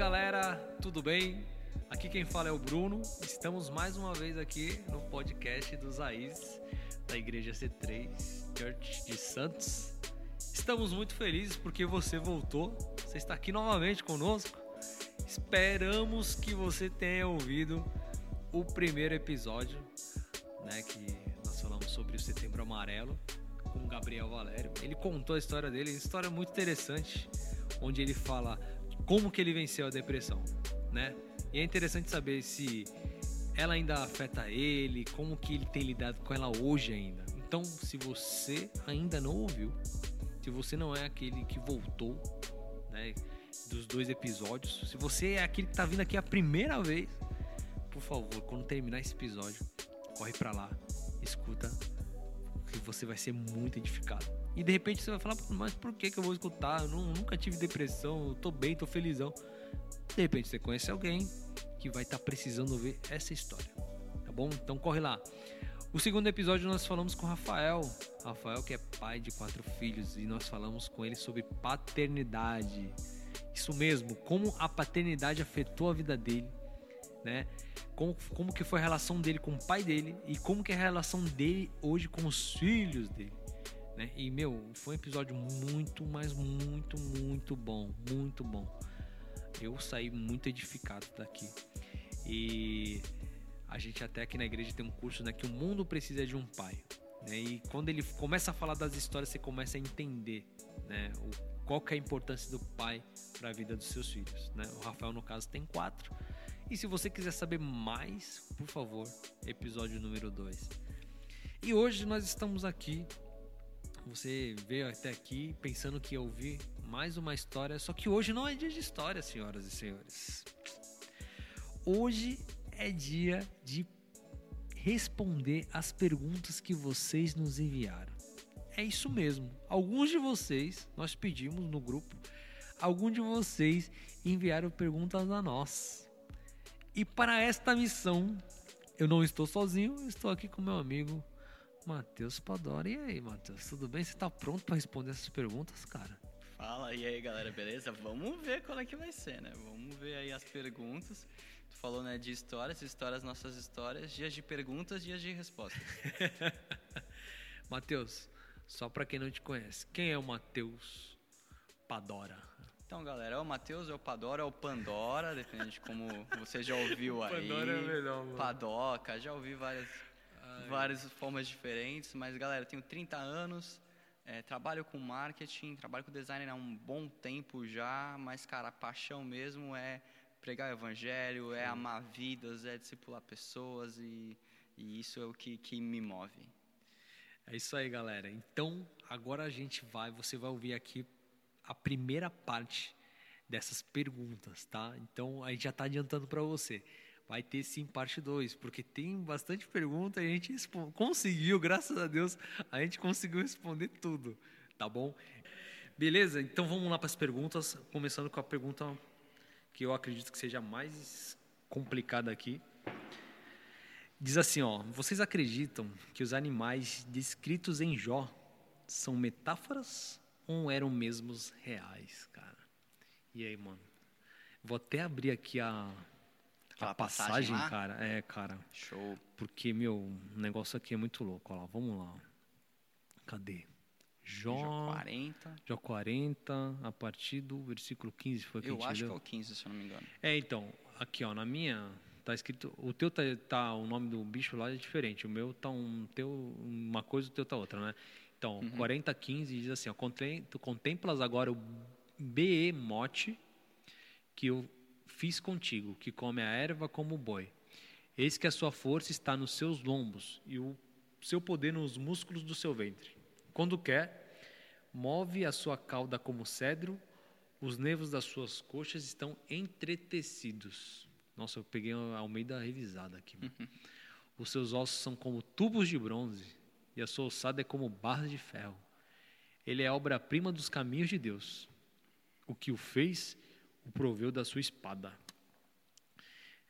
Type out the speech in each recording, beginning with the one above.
galera, tudo bem? Aqui quem fala é o Bruno. Estamos mais uma vez aqui no podcast dos Raiz da Igreja C3 Church de Santos. Estamos muito felizes porque você voltou, você está aqui novamente conosco. Esperamos que você tenha ouvido o primeiro episódio, né, que nós falamos sobre o Setembro Amarelo com o Gabriel Valério. Ele contou a história dele, uma história muito interessante, onde ele fala como que ele venceu a depressão, né? E é interessante saber se ela ainda afeta ele, como que ele tem lidado com ela hoje ainda. Então, se você ainda não ouviu, se você não é aquele que voltou, né, dos dois episódios, se você é aquele que tá vindo aqui a primeira vez, por favor, quando terminar esse episódio, corre para lá, escuta, que você vai ser muito edificado. E de repente você vai falar, mas por que, que eu vou escutar? Eu nunca tive depressão, eu tô bem, tô felizão. De repente você conhece alguém que vai estar tá precisando ver essa história. Tá bom? Então corre lá. O segundo episódio nós falamos com Rafael. Rafael que é pai de quatro filhos e nós falamos com ele sobre paternidade. Isso mesmo, como a paternidade afetou a vida dele, né? Como, como que foi a relação dele com o pai dele e como que é a relação dele hoje com os filhos dele. Né? E, meu, foi um episódio muito, mas muito, muito bom. Muito bom. Eu saí muito edificado daqui. E a gente até aqui na igreja tem um curso né, que o mundo precisa de um pai. Né? E quando ele começa a falar das histórias, você começa a entender né, o, qual que é a importância do pai para a vida dos seus filhos. Né? O Rafael, no caso, tem quatro. E se você quiser saber mais, por favor, episódio número 2. E hoje nós estamos aqui você veio até aqui pensando que ia ouvir mais uma história, só que hoje não é dia de história, senhoras e senhores. Hoje é dia de responder as perguntas que vocês nos enviaram. É isso mesmo. Alguns de vocês, nós pedimos no grupo, alguns de vocês enviaram perguntas a nós. E para esta missão, eu não estou sozinho, estou aqui com meu amigo Matheus Padora. E aí, Matheus, tudo bem? Você está pronto para responder essas perguntas, cara? Fala, e aí, galera, beleza? Vamos ver qual é que vai ser, né? Vamos ver aí as perguntas. Tu falou, né, de histórias, histórias, nossas histórias, dias de perguntas, dias de respostas. Matheus, só para quem não te conhece, quem é o Matheus Padora? Então, galera, é o Matheus, é o Padora, é o Pandora, depende de como você já ouviu aí. Pandora é melhor, mano. Padoca, já ouvi várias várias formas diferentes, mas galera, tenho 30 anos, é, trabalho com marketing, trabalho com design há um bom tempo já, mas cara, a paixão mesmo é pregar o evangelho, é amar vidas, é discipular pessoas e, e isso é o que, que me move. É isso aí, galera. Então, agora a gente vai, você vai ouvir aqui a primeira parte dessas perguntas, tá? Então, a gente já está adiantando para você vai ter sim parte 2, porque tem bastante pergunta e a gente conseguiu, graças a Deus, a gente conseguiu responder tudo, tá bom? Beleza? Então vamos lá para as perguntas, começando com a pergunta que eu acredito que seja mais complicada aqui. Diz assim, ó, vocês acreditam que os animais descritos em Jó são metáforas ou eram mesmos reais, cara? E aí, mano? Vou até abrir aqui a a passagem, passagem cara, é, cara. Show. Porque, meu, o negócio aqui é muito louco. Olha lá, vamos lá. Cadê? Jó, Jó 40. Jó 40, a partir do versículo 15 foi que Eu acho que é o 15, se eu não me engano. É, então, aqui, ó, na minha tá escrito, o teu tá, tá, o nome do bicho lá é diferente, o meu tá um teu uma coisa, o teu tá outra, né? Então, uhum. 40 15 diz assim, ó, tu contemplas agora o behemote que eu fiz contigo, que come a erva como o boi. Eis que a sua força está nos seus lombos e o seu poder nos músculos do seu ventre. Quando quer, move a sua cauda como cedro, os nervos das suas coxas estão entretecidos. Nossa, eu peguei a Almeida revisada aqui. Os seus ossos são como tubos de bronze e a sua ossada é como barras de ferro. Ele é obra-prima dos caminhos de Deus. O que o fez o proveu da sua espada.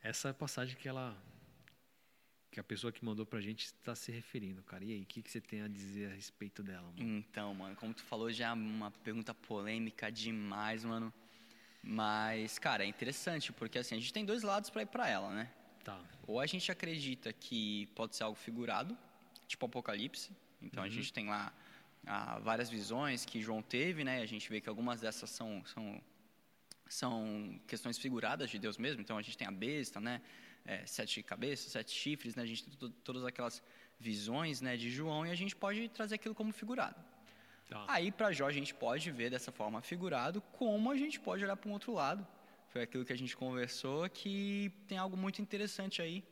Essa é a passagem que ela que a pessoa que mandou pra gente está se referindo, cara. E aí, o que, que você tem a dizer a respeito dela, mano? Então, mano, como tu falou, já é uma pergunta polêmica demais, mano. Mas, cara, é interessante, porque assim, a gente tem dois lados para ir para ela, né? Tá. Ou a gente acredita que pode ser algo figurado, tipo Apocalipse. Então, a gente tem lá ah, várias visões que João teve, né? A gente vê que algumas dessas são, são, são questões figuradas de Deus mesmo. Então, a gente tem a besta, né? É, sete cabeças, sete chifres, né? A gente tem to- todas aquelas visões né, de João e a gente pode trazer aquilo como figurado. Tá. Aí, para Jó, a gente pode ver dessa forma figurado, como a gente pode olhar para um outro lado. Foi aquilo que a gente conversou, que tem algo muito interessante aí.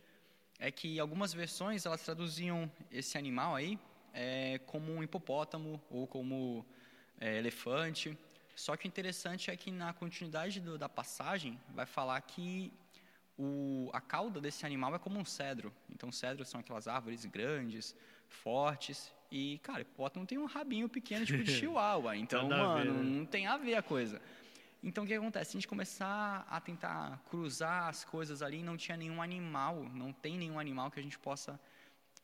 É que algumas versões, elas traduziam esse animal aí é, como um hipopótamo ou como é, elefante. Só que o interessante é que na continuidade do- da passagem, vai falar que o, a cauda desse animal é como um cedro. Então, cedros são aquelas árvores grandes, fortes. E, cara, hipopótamo tem um rabinho pequeno, tipo de chihuahua. Então, a ver, mano, né? não tem a ver a coisa. Então, o que acontece? Se a gente começar a tentar cruzar as coisas ali, não tinha nenhum animal, não tem nenhum animal que a gente possa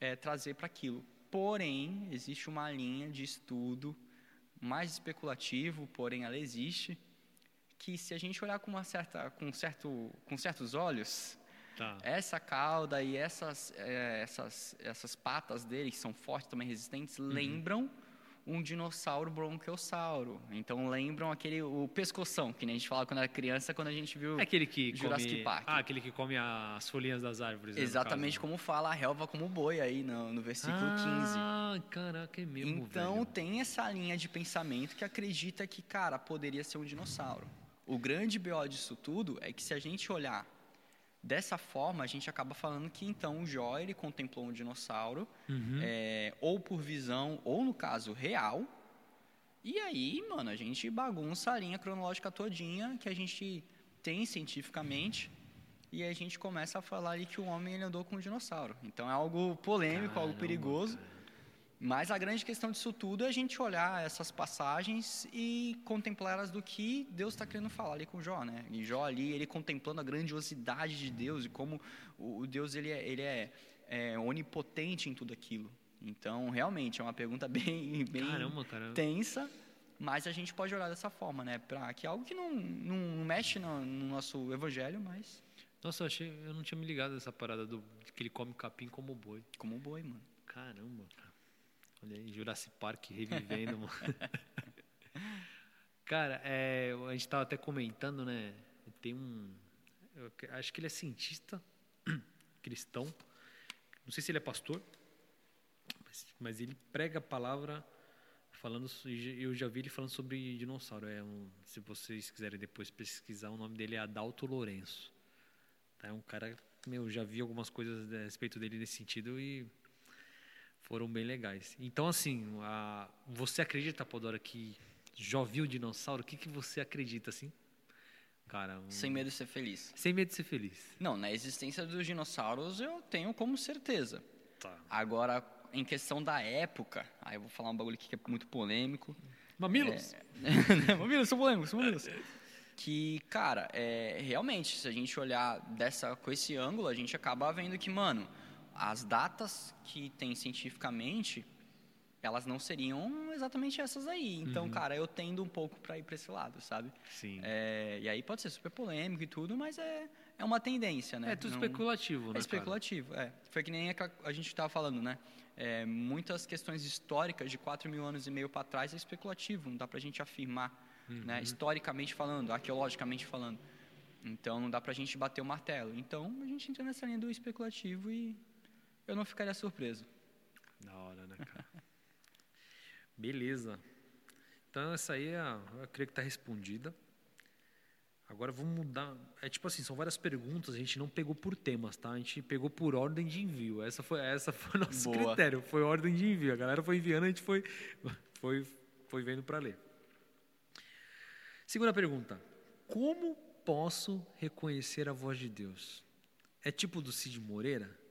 eh, trazer para aquilo. Porém, existe uma linha de estudo mais especulativo, porém ela existe, que se a gente olhar com uma certa, com certo, com certos olhos, Tá. essa cauda e essas, eh, essas, essas patas dele, que são fortes também resistentes, Uhum. lembram um dinossauro bronquiossauro. Então lembram aquele o pescoção, que nem a gente falava quando era criança, quando a gente viu É aquele que Jurassic come... Park. Ah, aquele que come as folhinhas das árvores. né, exatamente caso. como fala a relva como boi aí no, no versículo 15. Ah, caraca, é mesmo, Então velho. tem essa linha de pensamento que acredita que, cara, poderia ser um dinossauro. O grande BO disso tudo é que se a gente olhar dessa forma, a gente acaba falando que então o Jó ele contemplou um dinossauro, Uhum. é, ou por visão, ou no caso real. E aí, mano, a gente bagunça a linha cronológica todinha que a gente tem cientificamente. E aí a gente começa a falar ali que o homem ele andou com um dinossauro. Então é algo polêmico, algo Caramba, perigoso. Mas a grande questão disso tudo é a gente olhar essas passagens e contemplá-las do que Deus está querendo falar ali com Jó, né? E Jó ali, ele contemplando a grandiosidade de Deus e como o Deus ele é, ele é, é onipotente em tudo aquilo. Então, realmente, é uma pergunta bem, bem Caramba, cara. tensa, mas a gente pode olhar dessa forma, né? Pra, que é algo que não, não mexe no, no nosso evangelho, mas Nossa, eu, achei, eu não tinha me ligado nessa parada do de que ele come capim como boi. como boi, mano. Caramba, cara. Olha aí, Jurassic Park revivendo. Cara, é, a gente tava até comentando, né? Tem um. acho que ele é cientista cristão. Não sei se ele é pastor, mas, mas ele prega a palavra falando. Eu já vi ele falando sobre dinossauro. É um, se vocês quiserem depois pesquisar, o nome dele é Adalto Lourenço. Tá? É um cara. Meu, já vi algumas coisas a respeito dele nesse sentido e foram bem legais. Então, assim, a- você acredita, Podora, que já viu dinossauro? O que, que você acredita, assim? Cara, um- Sem medo de ser feliz. sem medo de ser feliz. Não, na existência dos dinossauros eu tenho como certeza. Tá. Agora, em questão da época, aí eu vou falar um bagulho aqui que é muito polêmico. Mamilos? Mamilos, são polêmicos, são polêmicos. Que, cara, é, realmente, se a gente olhar dessa, com esse ângulo, a gente acaba vendo que, mano, as datas que tem cientificamente, elas não seriam exatamente essas aí. Então, cara, eu tendo um pouco para ir para esse lado, sabe? Sim. É, e aí pode ser super polêmico e tudo, mas é, é uma tendência, né? É, tudo Não- especulativo, né? é especulativo, é. Foi que nem a, a gente estava falando, né? É, muitas questões históricas de 4 mil anos e meio para trás é especulativo, não dá para a gente afirmar, né? Historicamente falando, arqueologicamente falando. Então, não dá para a gente bater o martelo. Então, a gente entra nessa linha do especulativo e eu não ficaria surpreso. Da hora, né, cara? Beleza. Então, essa aí, é eu creio que está respondida. Agora vamos mudar. É tipo assim, são várias perguntas, a gente não pegou por temas, tá? A gente pegou por ordem de envio. Essa foi, essa foi o nosso Boa. critério, foi ordem de envio. A galera foi enviando, a gente foi, foi, foi vendo para ler. Segunda pergunta. Como posso reconhecer a voz de Deus? É tipo do Cid Moreira?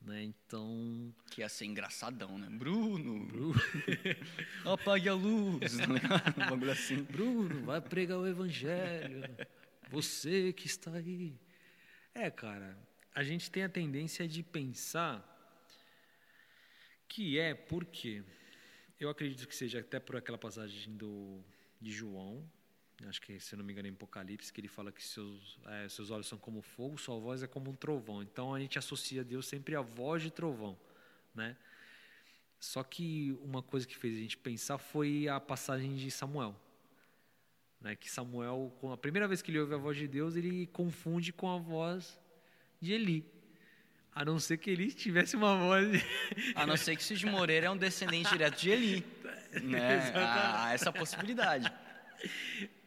Né? Então, Que ia ser engraçadão, né? Bruno! Apague a luz! ligado? um bagulho assim. Bruno, vai pregar o evangelho. Você que está aí. É, cara, a gente tem a tendência de pensar que é porque eu acredito que seja até por aquela passagem do de João, acho que se não me engano é em Apocalipse, que ele fala que seus, é, seus olhos são como fogo, sua voz é como um trovão. Então a gente associa Deus sempre à voz de trovão, né? Só que uma coisa que fez a gente pensar foi a passagem de Samuel. Né, que Samuel, a primeira vez que ele ouve a voz de Deus, ele confunde com a voz de Eli. A não ser que Eli tivesse uma voz. De... A não ser que Cid Moreira é um descendente direto de Eli. né? Há essa possibilidade.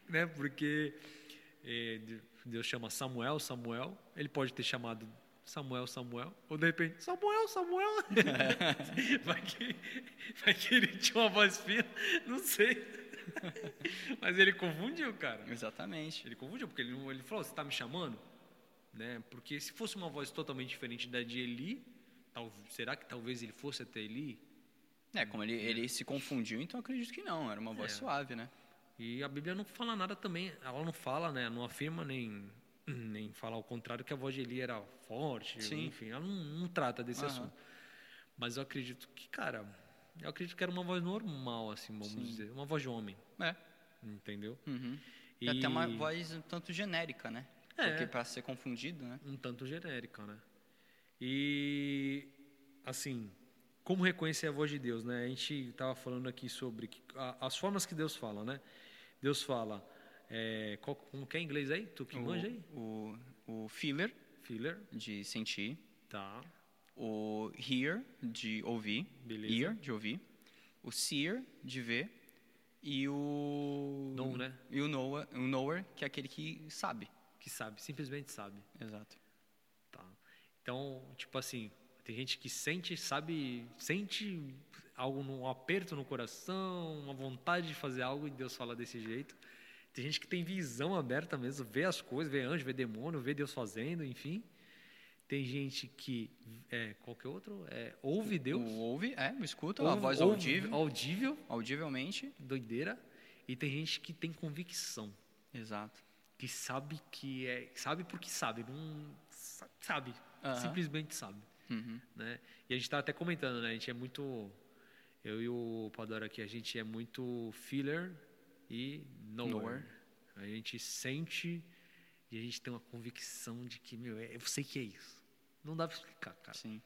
Né? Porque é, Deus chama Samuel, Samuel. Ele pode ter chamado Samuel, Samuel. Ou de repente, Samuel, Samuel. vai, que, vai que ele tinha uma voz fina, não sei. Mas ele confundiu, cara. Exatamente. Ele confundiu, porque ele, ele falou: Você está me chamando? Né? Porque se fosse uma voz totalmente diferente da de Eli, tal, será que talvez ele fosse até Eli? É, como ele, ele se confundiu, então acredito que não. Era uma voz é. suave, né? E a Bíblia não fala nada também. Ela não fala, né? Não afirma nem nem falar o contrário que a voz de Eli era forte, Sim. enfim, ela não, não trata desse uhum. assunto. Mas eu acredito que, cara, eu acredito que era uma voz normal, assim, vamos Sim. dizer, uma voz de homem. É. Entendeu? Uhum. E até uma voz um tanto genérica, né? É. Porque para ser confundido, né? Um tanto genérica, né? E assim, como reconhecer a voz de Deus, né? A gente estava falando aqui sobre que, a, as formas que Deus fala, né? Deus fala, é, qual, como que é em inglês aí? Tu que o, manja aí? O, o feeler, feeler, de sentir. Tá. O hear, de ouvir. Beleza. Ear, de ouvir. O seer, de ver. E o... Know, né? E o knower, o knower, que é aquele que sabe. Que sabe, simplesmente sabe. Exato. Tá. Então, tipo assim, tem gente que sente, sabe, sente algo, um aperto no coração, uma vontade de fazer algo e Deus fala desse jeito. Tem gente que tem visão aberta mesmo, vê as coisas, vê anjo, vê demônio, vê Deus fazendo, enfim. Tem gente que, é, qualquer outro, é, ouve Deus. O, ouve, é, escuta, ouve, a voz ouve, audível. Audível. Audivelmente. Doideira. E tem gente que tem convicção. Exato. Que sabe que é, sabe porque sabe, não sabe, simplesmente sabe. Uhum. Né? E a gente está até comentando, né? A gente é muito, eu e o Padora aqui, a gente é muito filler e nowhere. nowhere. A gente sente e a gente tem uma convicção de que, meu, é, eu sei que é isso. Não dá para explicar, cara. Sim.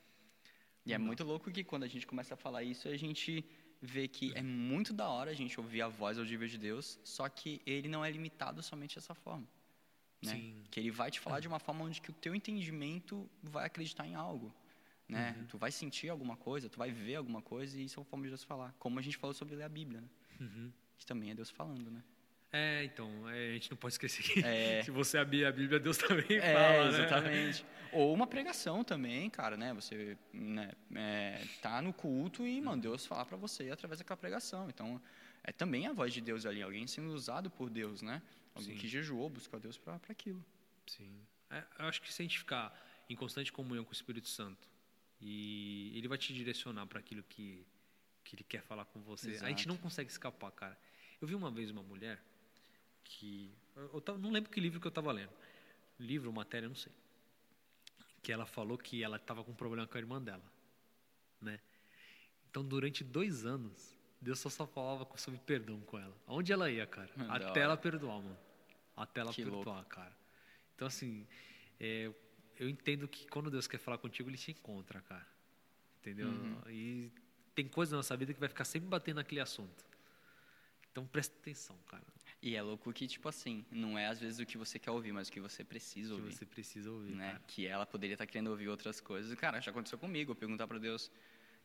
E Não é dá. muito louco que quando a gente começa a falar isso, a gente vê que é muito da hora a gente ouvir a voz audível de Deus, só que ele não é limitado somente dessa forma. Né? Sim. Que ele vai te falar de uma forma onde que o teu entendimento vai acreditar em algo. Né? Uhum. Tu vai sentir alguma coisa, tu vai ver alguma coisa e isso é uma forma de Deus falar. Como a gente falou sobre ler a Bíblia, né? Uhum que também é Deus falando, né? É, então, é, a gente não pode esquecer que é. se você abrir a Bíblia, Deus também é, fala, né? exatamente. Ou uma pregação também, cara, né? Você né, é, tá no culto e, mano, Deus fala para você através daquela pregação. Então, é também a voz de Deus ali, alguém sendo usado por Deus, né? Alguém Sim. que jejuou, buscou a Deus para aquilo. Sim. É, eu acho que se a gente ficar em constante comunhão com o Espírito Santo, e ele vai te direcionar para aquilo que, que ele quer falar com você, Exato. a gente não consegue escapar, cara. Eu vi uma vez uma mulher que. Eu, eu não lembro que livro que eu estava lendo. Livro, matéria, não sei. Que ela falou que ela estava com um problema com a irmã dela. Né? Então, durante dois anos, Deus só, só falava sobre perdão com ela. Aonde ela ia, cara? Até ela perdoar, mano. Até ela que perdoar, louco. cara. Então, assim, é, eu entendo que quando Deus quer falar contigo, Ele te encontra, cara. Entendeu? Uhum. E tem coisa na nossa vida que vai ficar sempre batendo naquele assunto. Então presta atenção, cara. E é louco que, tipo assim, não é às vezes o que você quer ouvir, mas o que você precisa ouvir. O que você precisa ouvir, né? Que ela poderia estar querendo ouvir outras coisas. Cara, já aconteceu comigo. Perguntar para Deus,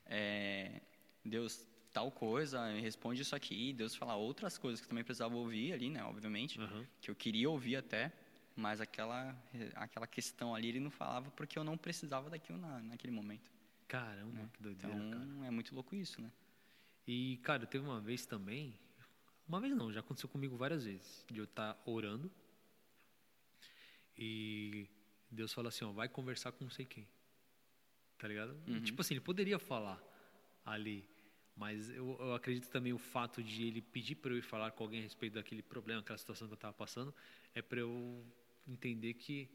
é, Deus, tal coisa, responde isso aqui. Deus falar outras coisas que eu também precisava ouvir ali, né? Obviamente. Uhum. Que eu queria ouvir até. Mas aquela, aquela questão ali ele não falava porque eu não precisava daquilo na, naquele momento. Caramba, né? que doideira, Então, cara. é muito louco isso, né? E, cara, teve uma vez também uma vez não, já aconteceu comigo várias vezes. De eu estar tá orando e Deus fala assim, ó, vai conversar com não sei quem. Tá ligado? Uhum. Tipo assim, ele poderia falar ali, mas eu, eu acredito também o fato de ele pedir para eu ir falar com alguém a respeito daquele problema, aquela situação que eu estava passando, é para eu entender que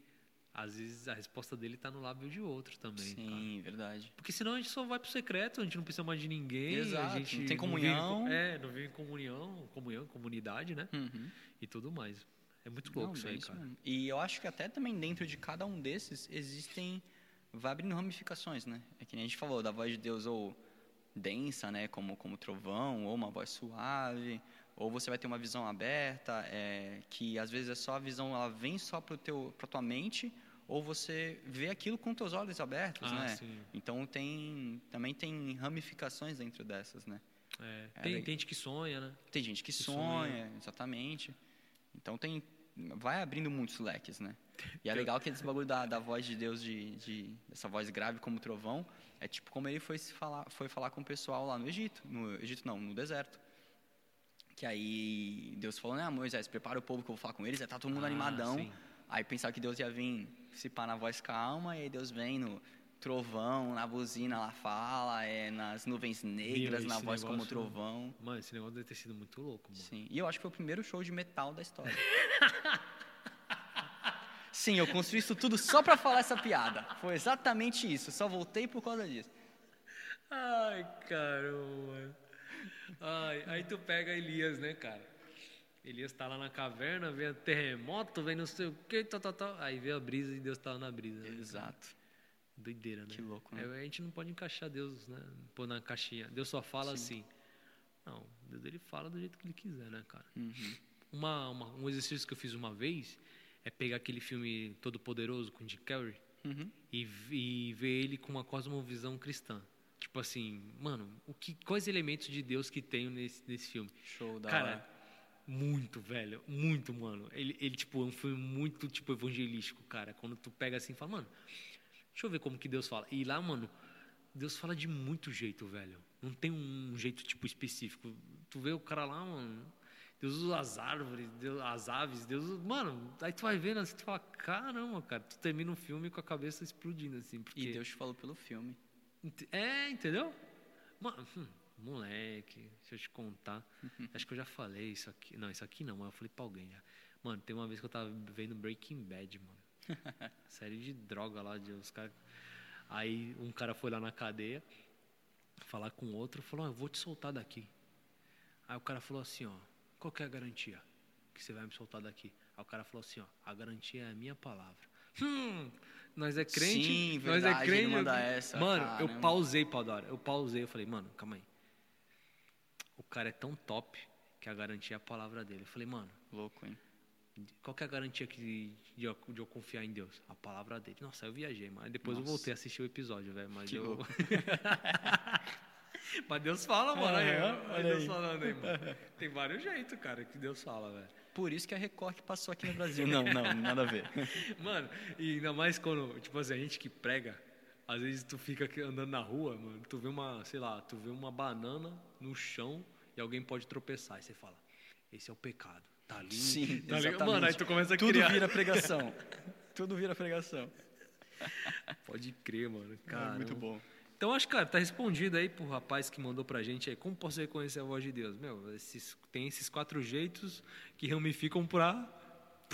às vezes a resposta dele tá no lábio de outro também. Sim, verdade. Porque senão a gente só vai pro secreto, a gente não precisa mais de ninguém. Exato, a gente não tem comunhão. Não vive, é, não vive em comunhão, comunhão, comunidade, né? Uhum. E tudo mais. É muito louco Não, isso aí, cara. mesmo. E eu acho que até também dentro de cada um desses existem. Vai abrindo ramificações, né? É que nem a gente falou da voz de Deus ou densa, né? Como, como trovão, ou uma voz suave. Ou você vai ter uma visão aberta, é, que às vezes é só a visão, ela vem só para a tua mente, ou você vê aquilo com teus olhos abertos, Ah, né? sim. Então tem, também tem ramificações dentro dessas, né? É, É, tem, daí- tem gente que sonha, né? Tem gente que Que sonha, exatamente. Então tem vai abrindo muitos leques, né? E é legal que esse bagulho da, da voz de Deus, de, de essa voz grave como trovão, é tipo como ele foi se falar, foi falar com o pessoal lá no Egito, no Egito não, no deserto. Que aí Deus falou, né, Moisés, prepara o povo que eu vou falar com eles, aí tá todo mundo Ah, animadão. sim. Aí pensava que Deus ia vir se pá na voz calma, e aí Deus vem no trovão, na buzina lá fala, é nas nuvens negras, na voz como negócio- trovão. Mano, esse negócio deve ter sido muito louco, mano. Sim. E eu acho que foi o primeiro show de metal da história. Sim, eu construí isso tudo só pra falar essa piada. Foi exatamente isso. Só voltei por causa disso. Ai, caramba. Ai, aí tu pega Elias, né, cara? Elias tá lá na caverna, vê o terremoto, vem não sei o que, tal, tal, tal. Aí vê a brisa e Deus tá na brisa. né? Exato. Doideira, né? Que louco, né? É, a gente não pode encaixar Deus, né? Pôr na caixinha. Deus só fala assim. Não, Deus ele fala do jeito que ele quiser, né, cara? Uhum. Uma, uma- um exercício que eu fiz uma vez é pegar aquele filme Todo Poderoso com Jim Carrey Uhum. e, e ver ele com uma cosmovisão cristã. Tipo assim, mano, o que, quais elementos de Deus que tem nesse, nesse filme? Show da Cara, hora. muito, velho, muito, mano. Ele, ele, tipo, é um filme muito, tipo, evangelístico, cara. Quando tu pega assim e fala, mano, deixa eu ver como que Deus fala. E lá, mano, Deus fala de muito jeito, velho. Não tem um jeito, tipo, específico. Tu vê o cara lá, mano, Deus usa as árvores, Deus, as aves, Deus... usa- Mano, aí tu vai vendo assim, tu fala, caramba, cara. Tu termina um filme com a cabeça explodindo, assim. Porque... E Deus te falou pelo filme. É, entendeu? Mano, hum, moleque, deixa eu te contar. Acho que eu já falei isso aqui. Não, isso aqui não, mas eu falei pra alguém já. Mano, tem uma vez que eu tava vendo Breaking Bad, mano. Série de droga lá, de os caras. Aí um cara foi lá na cadeia falar com o outro, falou: "Ó, Eu vou te soltar daqui. Aí o cara falou assim: Ó, qual que é a garantia que você vai me soltar daqui? Aí o cara falou assim: Ó, a garantia é a minha palavra. Hum, nós é crente, Sim, nós verdade, é crente. manda essa, mano, eu caramba. pausei, Paudora. Eu pausei, eu falei, mano, calma aí. O cara é tão top que a garantia é a palavra dele. Eu falei, mano, Louco, hein? qual que é a garantia que, de, eu, de eu confiar em Deus? A palavra dele. Nossa, eu viajei, mas depois eu Nossa. voltei a assistir o episódio, velho. Mas Que eu. louco. mas Deus fala, mano. Aí, ó, olha Deus aí. falando aí, mano. Tem vários jeitos, cara, que Deus fala, velho. Por isso que a Record passou aqui no Brasil. Não, não, nada a ver. Mano, e ainda mais quando, tipo assim, a gente que prega, às vezes tu fica andando na rua, mano, tu vê uma, sei lá, tu vê uma banana no chão e alguém pode tropeçar. E você fala, esse é o pecado. Tá ali. Sim, tá exatamente. Mano, aí tu começa a Tudo criar. vira pregação. Tudo vira pregação. Pode crer, mano. Cara, muito bom. Então acho, cara, tá respondido aí pro rapaz que mandou pra gente aí. Como posso reconhecer a voz de Deus? Meu, esses, tem esses quatro jeitos que ramificam pra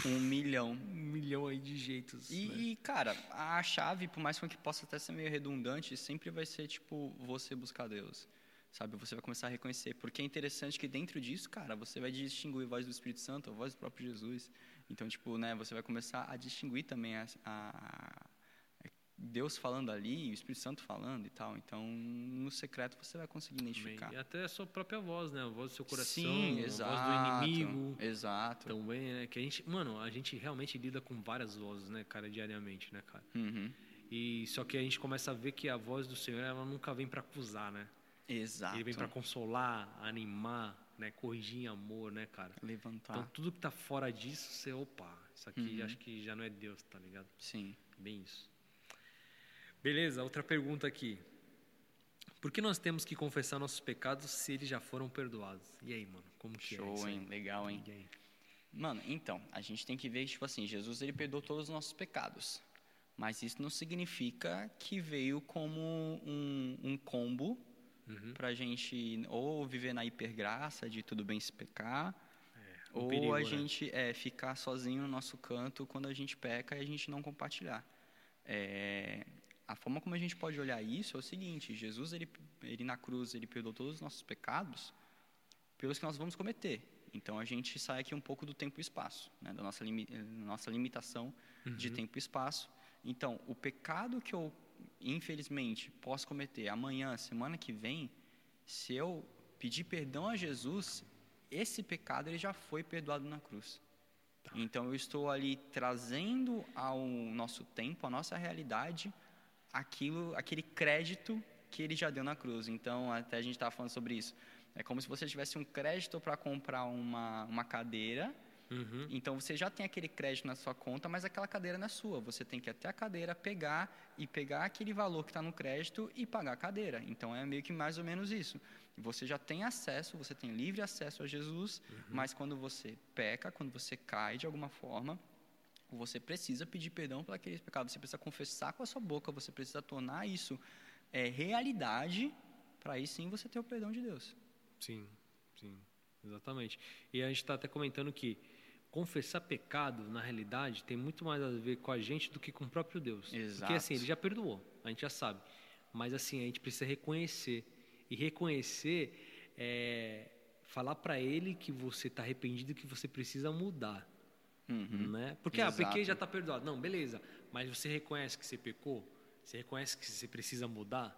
Um milhão. um milhão aí de jeitos. E, né? e, cara, a chave, por mais que possa até ser meio redundante, sempre vai ser, tipo, você buscar Deus. Sabe? Você vai começar a reconhecer. Porque é interessante que dentro disso, cara, você vai distinguir a voz do Espírito Santo, a voz do próprio Jesus. Então, tipo, né, você vai começar a distinguir também a, a- Deus falando ali, o Espírito Santo falando e tal. Então, no secreto você vai conseguir identificar. E até a sua própria voz, né? A voz do seu coração, Sim, a exato. voz do inimigo. Exato. Também, né? Que a gente, mano, a gente realmente lida com várias vozes, né, cara, diariamente, né, cara? Uhum. E só que a gente começa a ver que a voz do Senhor, ela nunca vem pra acusar, né? Exato. Ele vem pra consolar, animar, né, corrigir em amor, né, cara? Levantar. Então tudo que tá fora disso, você, opa, isso aqui Uhum. acho que já não é Deus, tá ligado? Sim. Bem isso. Beleza, outra pergunta aqui. Por que nós temos que confessar nossos pecados se eles já foram perdoados? E aí, mano, como que é Show, isso aí? hein? Legal, hein? Mano, então, a gente tem que ver, tipo assim, Jesus ele perdoou todos os nossos pecados. Mas isso não significa que veio como um, um combo Uhum. pra gente ou viver na hipergraça de tudo bem se pecar, Ou perigo, a né? gente é, ficar sozinho no nosso canto quando a gente peca e a gente não compartilhar. É, a forma como a gente pode olhar isso é o seguinte: Jesus, ele, ele na cruz, ele perdoou todos os nossos pecados pelos que nós vamos cometer. Então a gente sai aqui um pouco do tempo e espaço, né, da nossa, limi nossa limitação uhum. de tempo e espaço. Então, o pecado que eu, infelizmente, posso cometer amanhã, semana que vem, se eu pedir perdão a Jesus, esse pecado ele já foi perdoado na cruz. Tá. Então eu estou ali trazendo ao nosso tempo, à nossa realidade, aquilo, aquele crédito que ele já deu na cruz. Então até a gente estava falando sobre isso. É como se você tivesse um crédito para comprar uma, uma cadeira. Uhum. Então você já tem aquele crédito na sua conta, mas aquela cadeira não é sua. Você tem que ir até a cadeira pegar e pegar aquele valor que está no crédito e pagar a cadeira. Então é meio que mais ou menos isso. Você já tem acesso, você tem livre acesso a Jesus, uhum. mas quando você peca, quando você cai de alguma forma, você precisa pedir perdão por aqueles pecados, você precisa confessar com a sua boca, você precisa tornar isso é, realidade, para aí sim você ter o perdão de Deus. Sim, sim, exatamente. E a gente está até comentando que confessar pecado, na realidade, tem muito mais a ver com a gente do que com o próprio Deus. Exato. Porque assim, ele já perdoou, a gente já sabe. Mas assim, a gente precisa reconhecer e reconhecer, é, falar para ele que você está arrependido, que você precisa mudar. Uhum. Né? Porque, Exato. ah, pequei já está perdoado. Não, beleza. Mas você reconhece que você pecou? Você reconhece que você precisa mudar?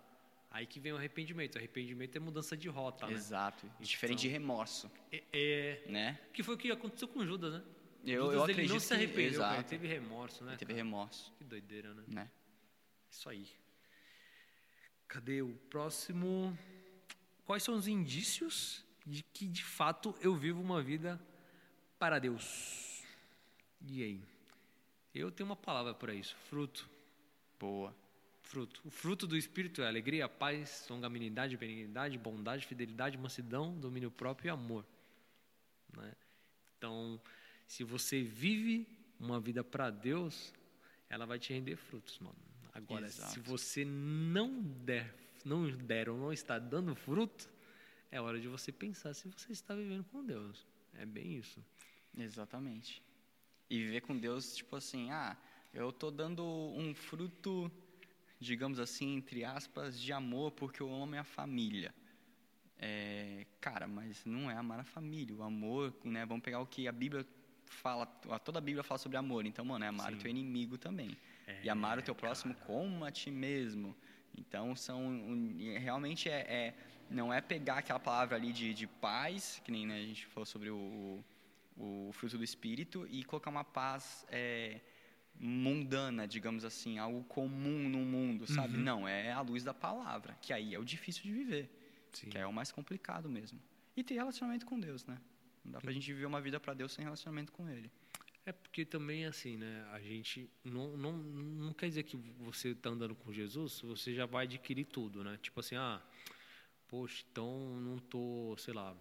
Aí que vem o arrependimento. O arrependimento é mudança de rota, né? Exato. Então, Diferente de remorso. É, é, né? Que foi o que aconteceu com Judas, né? Eu, Judas, eu ele não se arrependeu, ele teve remorso, né? Ele teve remorso. Que doideira, né? né? Isso aí. Cadê o próximo? quais são os indícios de que de fato eu vivo uma vida para Deus? E aí? Eu tenho uma palavra para isso: fruto. Boa. Fruto. O fruto do Espírito é alegria, paz, longanimidade, benignidade, bondade, fidelidade, mansidão, domínio próprio e amor. Né? Então, se você vive uma vida para Deus, ela vai te render frutos, mano. Agora, Exato. se você não der não deram, não está dando fruto, é hora de você pensar se você está vivendo com Deus. É bem isso. Exatamente. E viver com Deus, tipo assim, ah, eu estou dando um fruto, digamos assim, entre aspas, de amor, porque eu amo a família. É, cara, mas não é amar a família. O amor, né? Vamos pegar o que a Bíblia fala, toda a Bíblia fala sobre amor. Então, mano, é amar Sim. o teu inimigo também. É, e amar o teu próximo cara. como a ti mesmo. Então, são um, realmente é, é, não é pegar aquela palavra ali de, de paz, que nem né, a gente falou sobre o, o, fruto do Espírito, e colocar uma paz é, mundana, digamos assim, algo comum no mundo, sabe? Uhum. Não, é a luz da palavra, que aí é o difícil de viver, Sim. que é o mais complicado mesmo. E ter relacionamento com Deus, né? Não dá pra gente viver uma vida para Deus sem relacionamento com Ele. É porque também assim, né? A gente não, não, não quer dizer que você está andando com Jesus, você já vai adquirir tudo, né? Tipo assim, ah, poxa, então não tô, sei lá,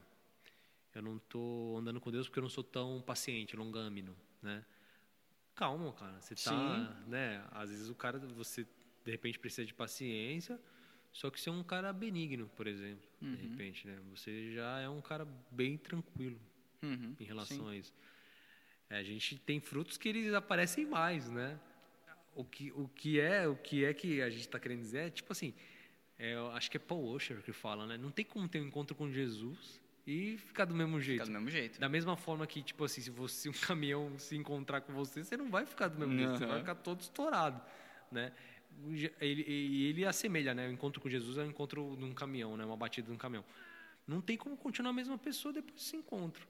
eu não tô andando com Deus porque eu não sou tão paciente, longâmino, né? Calma, cara, você tá, Sim. né? Às vezes o cara, você de repente precisa de paciência, só que você é um cara benigno, por exemplo, uhum. de repente, né? Você já é um cara bem tranquilo uhum. em relação Sim. a isso. É, a gente tem frutos que eles aparecem mais, né? O que, o que é o que é que a gente está querendo dizer é tipo assim, é, acho que é Paul Washer que fala, né? Não tem como ter um encontro com Jesus e ficar do mesmo jeito. Ficar do mesmo jeito. Da mesma forma que, tipo assim, se você um caminhão se encontrar com você, você não vai ficar do mesmo uhum. jeito, você vai ficar todo estourado, né? Ele, ele assemelha, né? O encontro com Jesus é o encontro num caminhão, né? Uma batida num caminhão. Não tem como continuar a mesma pessoa depois desse encontro.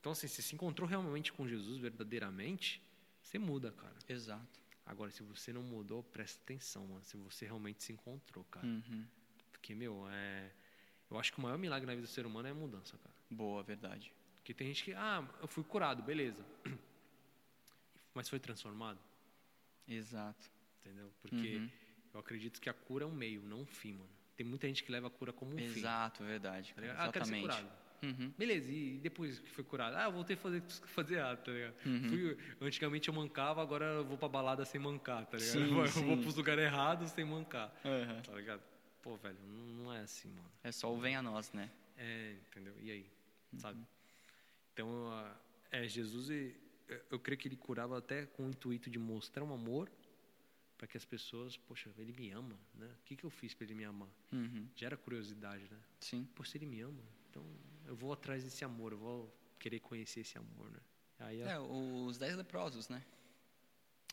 Então, assim, se se encontrou realmente com Jesus verdadeiramente, você muda, cara. Exato. Agora, se você não mudou, presta atenção, mano. Se você realmente se encontrou, cara. Uhum. Porque, meu, é. Eu acho que o maior milagre na vida do ser humano é a mudança, cara. Boa, verdade. Porque tem gente que, ah, eu fui curado, beleza. Mas foi transformado? Exato. Entendeu? Porque uhum. eu acredito que a cura é um meio, não um fim, mano. Tem muita gente que leva a cura como um Exato, fim. Exato, verdade. Tá ah, quero ser curado. Uhum. Beleza, e depois que foi curado? Ah, eu voltei a fazer fazer tá ligado? Uhum. Fui, antigamente eu mancava, agora eu vou pra balada sem mancar, tá ligado? Sim, eu sim. vou pros lugares errados sem mancar, tá ligado? Pô, velho, não, não, é assim, mano. É só o vem a nós, né? É, entendeu? E aí, uhum. sabe? Então, É, Jesus, eu creio que ele curava até com o intuito de mostrar um amor para que as pessoas, poxa, ele me ama, né? O que, que eu fiz para ele me amar? Uhum. Gera curiosidade, né? Sim. Poxa, ele me ama, então eu vou atrás desse amor, eu vou querer conhecer esse amor, né? Aí, é, os dez leprosos, né?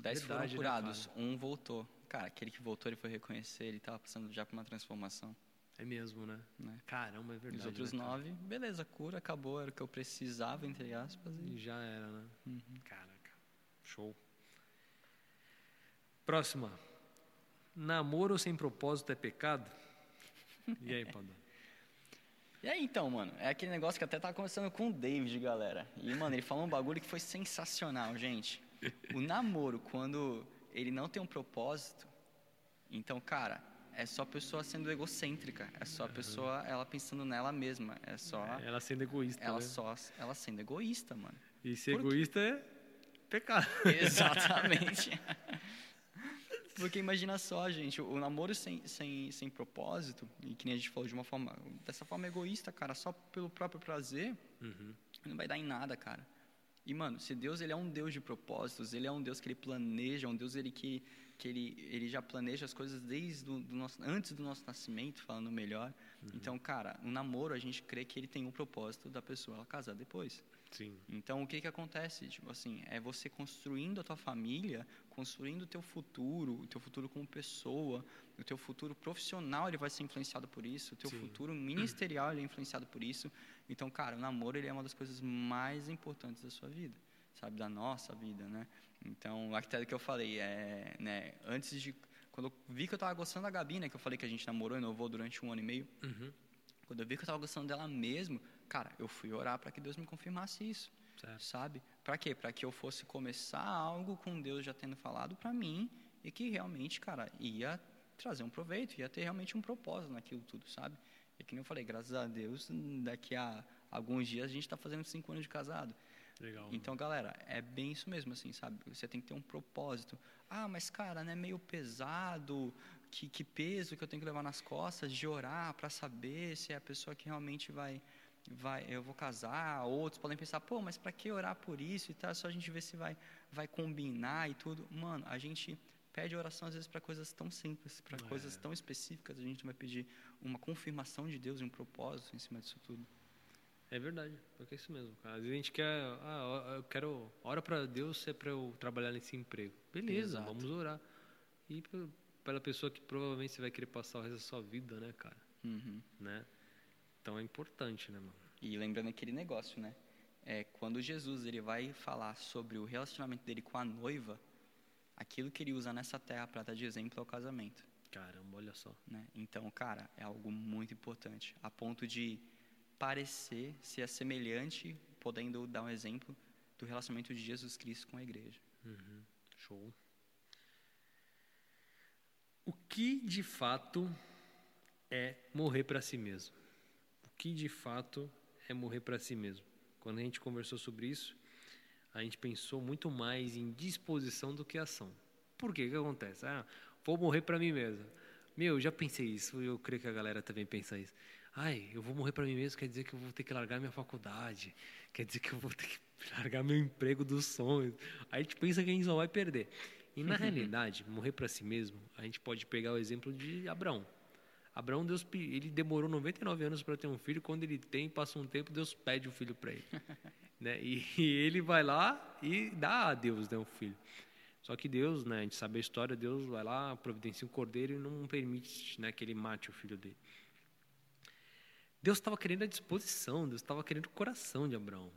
Dez Verdade, foram curados, né, um voltou. Cara, aquele que voltou, ele foi reconhecer, ele estava passando já por uma transformação. É mesmo, né? né? Caramba, é verdade. Os outros né, nove, beleza, cura, acabou, era o que eu precisava, entre aspas. E, e já era, né? Uhum. Caraca, show. Próxima. Namoro sem propósito é pecado? E aí, Padre? E aí, então, mano, é aquele negócio que até tava conversando com o David, galera. E, mano, ele falou um bagulho que foi sensacional, gente. O namoro, quando ele não tem um propósito, então, cara, é só a pessoa sendo egocêntrica, é só a pessoa ela pensando nela mesma, é só ela sendo egoísta, ela né? só ela sendo egoísta, mano. E ser egoísta é pecado. Exatamente. Porque imagina só, gente, o namoro sem, sem, sem propósito, e que nem a gente falou de uma forma, dessa forma egoísta, cara, só pelo próprio prazer, uhum. não vai dar em nada, cara. E, mano, se Deus ele é um Deus de propósitos, ele é um Deus que ele planeja, um Deus ele que, que ele, ele já planeja as coisas desde do, do nosso, antes do nosso nascimento, falando melhor. Uhum. Então, cara, um namoro a gente crê que ele tem um propósito da pessoa ela casar depois. Sim. Então, o que que acontece? Tipo assim, é você construindo a tua família, construindo o teu futuro, o teu futuro como pessoa, o teu futuro profissional, ele vai ser influenciado por isso, o teu Sim. futuro ministerial, ele é influenciado por isso. Então, cara, o namoro, ele é uma das coisas mais importantes da sua vida, sabe? Da nossa vida, né? Então, até que eu falei, é, né, antes de quando eu vi que eu estava gostando da Gabi, né, que eu falei que a gente namorou e noivou durante um ano e meio, uhum. quando eu vi que eu estava gostando dela mesmo, cara, eu fui orar para que Deus me confirmasse isso, certo. sabe? Para quê? Para que eu fosse começar algo com Deus já tendo falado para mim e que realmente, cara, ia trazer um proveito, ia ter realmente um propósito naquilo tudo, sabe? E que nem eu falei, graças a Deus, daqui a alguns dias a gente está fazendo cinco anos de casado. Legal. Então, galera, é bem isso mesmo, assim, sabe? Você tem que ter um propósito. Ah, mas cara, né, meio pesado. Que, que peso que eu tenho que levar nas costas de orar para saber se é a pessoa que realmente vai vai eu vou casar outros podem pensar pô mas para que orar por isso e tal só a gente ver se vai vai combinar e tudo mano a gente pede oração às vezes para coisas tão simples para é. coisas tão específicas a gente vai pedir uma confirmação de Deus e um propósito em cima disso tudo é verdade, porque é isso mesmo. Às vezes a gente quer, ah, eu quero, ora para Deus é para eu trabalhar nesse emprego. Beleza, Exato. vamos orar. E pela pessoa que provavelmente você vai querer passar o resto da sua vida, né, cara? Uhum. Né? Então é importante, né, mano? E lembrando aquele negócio, né? É, quando Jesus ele vai falar sobre o relacionamento dele com a noiva, aquilo que ele usa nessa terra para dar de exemplo é o casamento. Caramba, olha só. Né? Então, cara, é algo muito importante. A ponto de parecer, ser semelhante, podendo dar um exemplo do relacionamento de Jesus Cristo com a igreja. Uhum. Show. O que de fato é morrer para si mesmo? Que de fato é morrer para si mesmo? Quando a gente conversou sobre isso, a gente pensou muito mais em disposição do que ação. Por quê? O que acontece? Ah, vou morrer para mim mesmo. Meu, já pensei isso, eu creio que a galera também pensa isso ai, eu vou morrer para mim mesmo, quer dizer que eu vou ter que largar minha faculdade, quer dizer que eu vou ter que largar meu emprego dos sonhos. Aí a gente pensa que a gente só vai perder. E na realidade, morrer para si mesmo, a gente pode pegar o exemplo de Abraão. Abraão, Deus, ele demorou 99 anos para ter um filho. Quando ele tem, passa um tempo, Deus pede o um filho para ele. né? E, e, ele vai lá e dá a Deus né, um filho. Só que Deus, né, a gente sabe a história, Deus vai lá, providencia um cordeiro e não permite né, que ele mate o filho dele. Deus estava querendo a disposição, Deus estava querendo o coração de Abraão,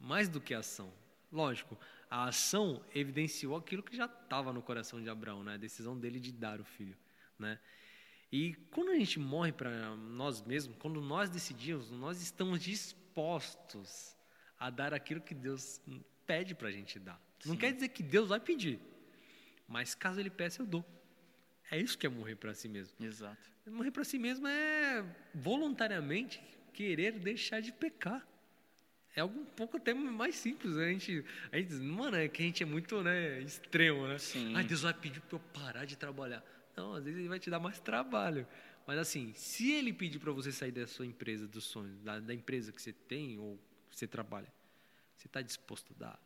mais do que a ação. Lógico, a ação evidenciou aquilo que já estava no coração de Abraão, né? a decisão dele de dar o filho. Né? E quando a gente morre para nós mesmos, quando nós decidimos, nós estamos dispostos a dar aquilo que Deus pede para a gente dar. Sim. Não quer dizer que Deus vai pedir, mas caso Ele peça, eu dou. É isso que é morrer para si mesmo. Exato. Morrer para si mesmo é voluntariamente querer deixar de pecar. É algo um pouco até mais simples. A gente, a gente mano, é que a gente é muito né, extremo, né? Sim. Ai, Deus vai pedir para eu parar de trabalhar. Não, às vezes ele vai te dar mais trabalho. Mas assim, se ele pedir para você sair da sua empresa dos sonhos, da, da empresa que você tem ou que você trabalha, Você está disposto a dar?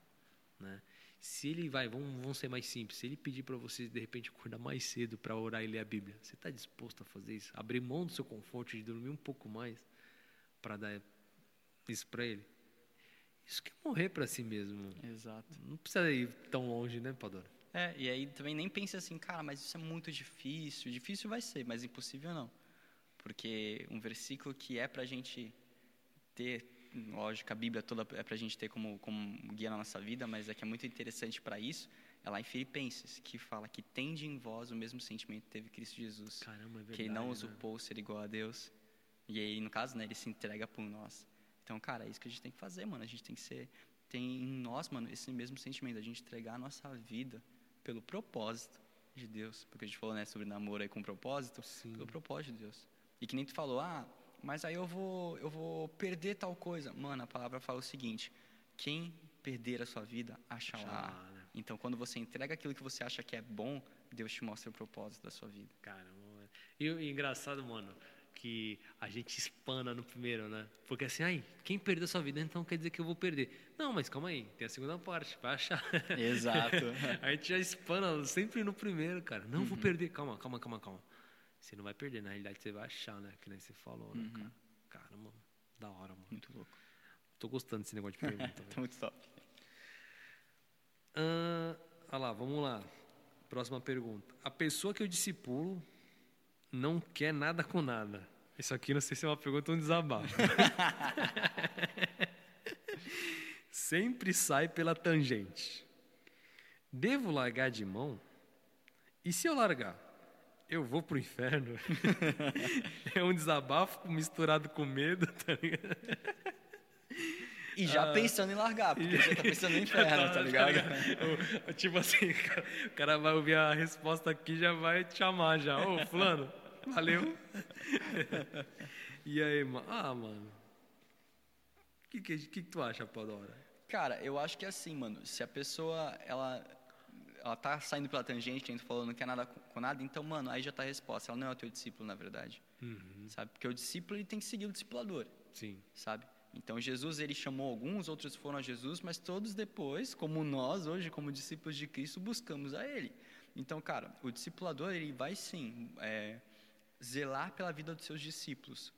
Né? Se ele vai, vamos, vamos ser mais simples, se ele pedir para você, de repente, acordar mais cedo para orar e ler a Bíblia, você está disposto a fazer isso? Abrir mão do seu conforto de dormir um pouco mais para dar isso para ele? Isso que é morrer para si mesmo. Exato. Não precisa ir tão longe, né, Padora? É, e aí também nem pense assim, cara, mas isso é muito difícil. Difícil vai ser, mas impossível não. Porque um versículo que é para a gente ter lógico, a Bíblia toda é para a gente ter como, como guia na nossa vida, mas é que é muito interessante para isso, é lá em Filipenses, que fala que tende em vós o mesmo sentimento que teve Cristo Jesus. Caramba, é verdade, que ele não né? usurpou ser igual a Deus. E aí, no caso, né, ele se entrega por nós. Então, cara, é isso que a gente tem que fazer, mano. A gente tem que ser. Tem em nós, mano, esse mesmo sentimento, a gente entregar a nossa vida pelo propósito de Deus. Porque a gente falou, né, sobre namoro aí com propósito. Sim. Pelo propósito de Deus. E que nem tu falou, ah, mas aí eu vou, eu vou perder tal coisa. Mano, a palavra fala o seguinte: quem perder a sua vida, acha lá. Achará, né? Então, quando você entrega aquilo que você acha que é bom, Deus te mostra o propósito da sua vida. Caramba. mano. E, e engraçado, mano, que a gente espana no primeiro, né? Porque assim, ai, quem perdeu sua vida, então quer dizer que eu vou perder. Não, mas calma aí, tem a segunda parte, vai achar. Exato. a gente já espana sempre no primeiro, cara. Não vou perder. Calma, calma, calma, calma. Você não vai perder, na realidade você vai achar, né? Que nem você falou, né, cara? Caramba, da hora, mano. Muito louco. Tô gostando desse negócio de pergunta. Tá muito top. Ah lá, vamos lá. Próxima pergunta. A pessoa que eu discipulo não quer nada com nada. Isso aqui não sei se é uma pergunta ou um desabafo. Sempre sai pela tangente. Devo largar de mão? E se eu largar? Eu vou pro inferno? é um desabafo misturado com medo, tá ligado? E já pensando em largar, porque já tá pensando no inferno, tá ligado? O- o- tipo assim, o cara, vai ouvir a resposta aqui e já vai te chamar já. Ô, fulano, valeu. e aí, mano? Ah, mano. O que, que, que, tu acha, Podora? Cara, eu acho que é assim, mano. Se a pessoa, ela, ela tá saindo pela tangente, a gente falou, não quer nada com, com nada, então, mano, aí já tá a resposta. Ela não é o teu discípulo, na verdade. Sabe? Porque o discípulo, ele tem que seguir o discipulador. Sim. sabe? Então Jesus ele chamou alguns, outros foram a Jesus, mas todos depois, como nós hoje, como discípulos de Cristo, buscamos a Ele. Então, cara, o discipulador ele vai sim é, zelar pela vida dos seus discípulos,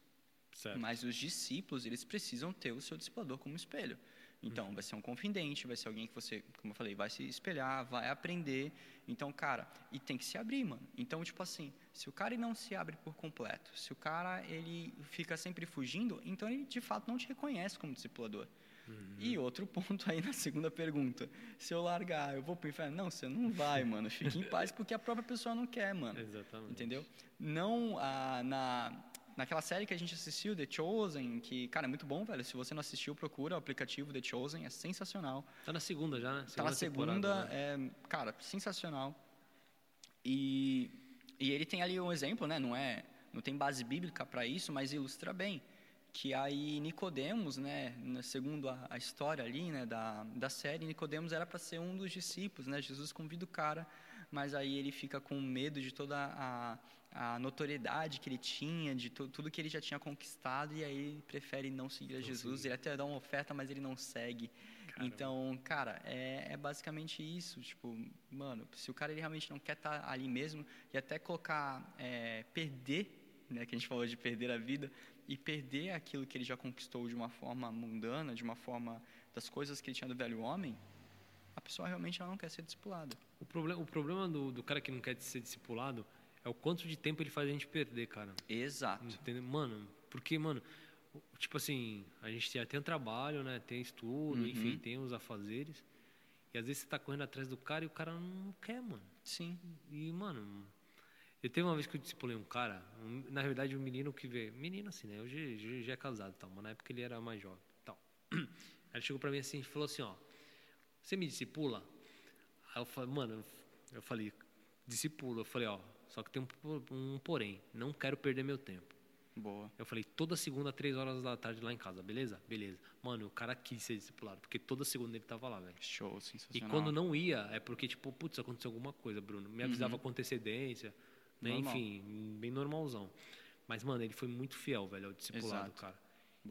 Certo. mas os discípulos eles precisam ter o seu discipulador como espelho. Então, vai ser um confidente, vai ser alguém que você, como eu falei, vai se espelhar, vai aprender. Então, cara, e tem que se abrir, mano. Então, tipo assim, se o cara não se abre por completo, se o cara ele fica sempre fugindo, então ele de fato não te reconhece como discipulador. E outro ponto aí na segunda pergunta, se eu largar, eu vou pro inferno? Não, você não vai, mano. Fique em paz porque a própria pessoa não quer, mano. Exatamente. Entendeu? Não ah, na naquela série que a gente assistiu, The Chosen, que, cara, é muito bom, velho. Se você não assistiu, procura o aplicativo The Chosen, é sensacional. Tá na segunda já, né? Tá na segunda, né? é, cara, sensacional. E, e ele tem ali um exemplo, né? Não é, não tem base bíblica para isso, mas ilustra bem que aí Nicodemos, né, na- segundo a, a história ali, né, da, da série, Nicodemos era para ser um dos discípulos, né? Jesus convida o cara, mas aí ele fica com medo de toda a, a notoriedade que ele tinha, de tu- tudo que ele já tinha conquistado, e aí ele prefere não seguir a Jesus. Ele até dá uma oferta, mas ele não segue. Caramba. Então, cara, é, é basicamente isso. Tipo, mano, se o cara ele realmente não quer estar ali mesmo e até colocar, é, perder, né, que a gente falou de perder a vida, e perder aquilo que ele já conquistou de uma forma mundana, de uma forma das coisas que ele tinha do velho homem, a pessoa realmente ela não quer ser discipulada. O, problema, o problema do, do cara que não quer ser discipulado é o quanto de tempo ele faz a gente perder, cara. Exato. Entendeu? Mano, porque, mano, tipo assim, a gente tem, tem um trabalho, né? Tem estudo, Uhum. enfim, tem os afazeres. E às vezes você tá correndo atrás do cara e o cara não quer, mano. Sim. E, mano, eu teve uma vez que eu discipulei um cara, um- na verdade um menino que veio, menino assim, né? Hoje já, já é casado e tal, mas na época ele era mais jovem e tal. Ele chegou pra mim assim e falou assim, ó, você me discipula? Aí eu falei, mano, eu falei, discipula. Eu falei, ó, só que tem um, um porém, não quero perder meu tempo. Boa. Eu falei, toda segunda, três horas da tarde lá em casa, beleza? Beleza. Mano, o cara quis ser discipulado, porque toda segunda ele tava lá, velho. Show, E sensacional. quando não ia, é porque, tipo, putz, aconteceu alguma coisa, Bruno. Me avisava com antecedência, né? Enfim, bem normalzão. Mas, mano, ele foi muito fiel, velho, ao discipulado, Exato. cara.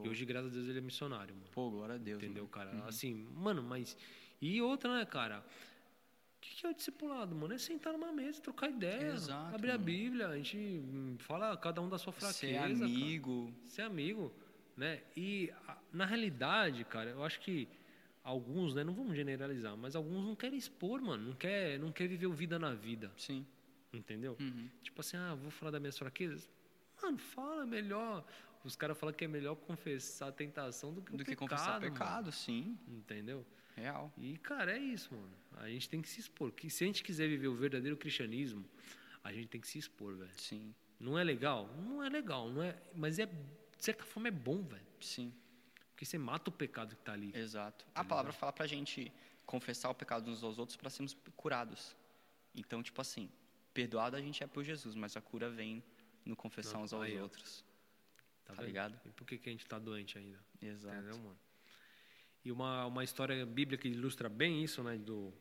E hoje, graças a Deus, ele é missionário, mano. Pô, glória a Deus. Entendeu, mano. cara? Uhum. Assim, mano, mas. E outra, né, cara? O que, que é o discipulado, mano? É sentar numa mesa, trocar ideia, Exato, abrir a mano. Bíblia, a gente hum, fala cada um da sua fraqueza. Ser cara. amigo. Ser amigo, né? E a- na realidade, cara, eu acho que alguns, né, não vamos generalizar, mas alguns não querem expor, mano, não quer, não quer viver o vida na vida, Sim. Entendeu? Uhum. Tipo assim, ah, vou falar das minhas fraquezas. Mano, fala melhor. Os caras falam que é melhor confessar a tentação do que o Do que pecado, confessar mano. pecado, sim. Entendeu? Real. E, cara, é isso, mano. A gente tem que se expor. Que se a gente quiser viver o verdadeiro cristianismo, a gente tem que se expor, velho. Sim. Não é legal? Não é legal, não é. Mas é, de certa forma é bom, velho. Sim. Porque você mata o pecado que tá ali. Exato. A palavra fala pra gente confessar o pecado uns aos outros para sermos curados. Então, tipo assim, perdoado a gente é por Jesus, mas a cura vem no confessar Não, uns aos aí, outros. Tá, Tá ligado? E por que, que a gente tá doente ainda? Exato. Entendeu, mano? E uma, uma história bíblica que ilustra bem isso, né? Do,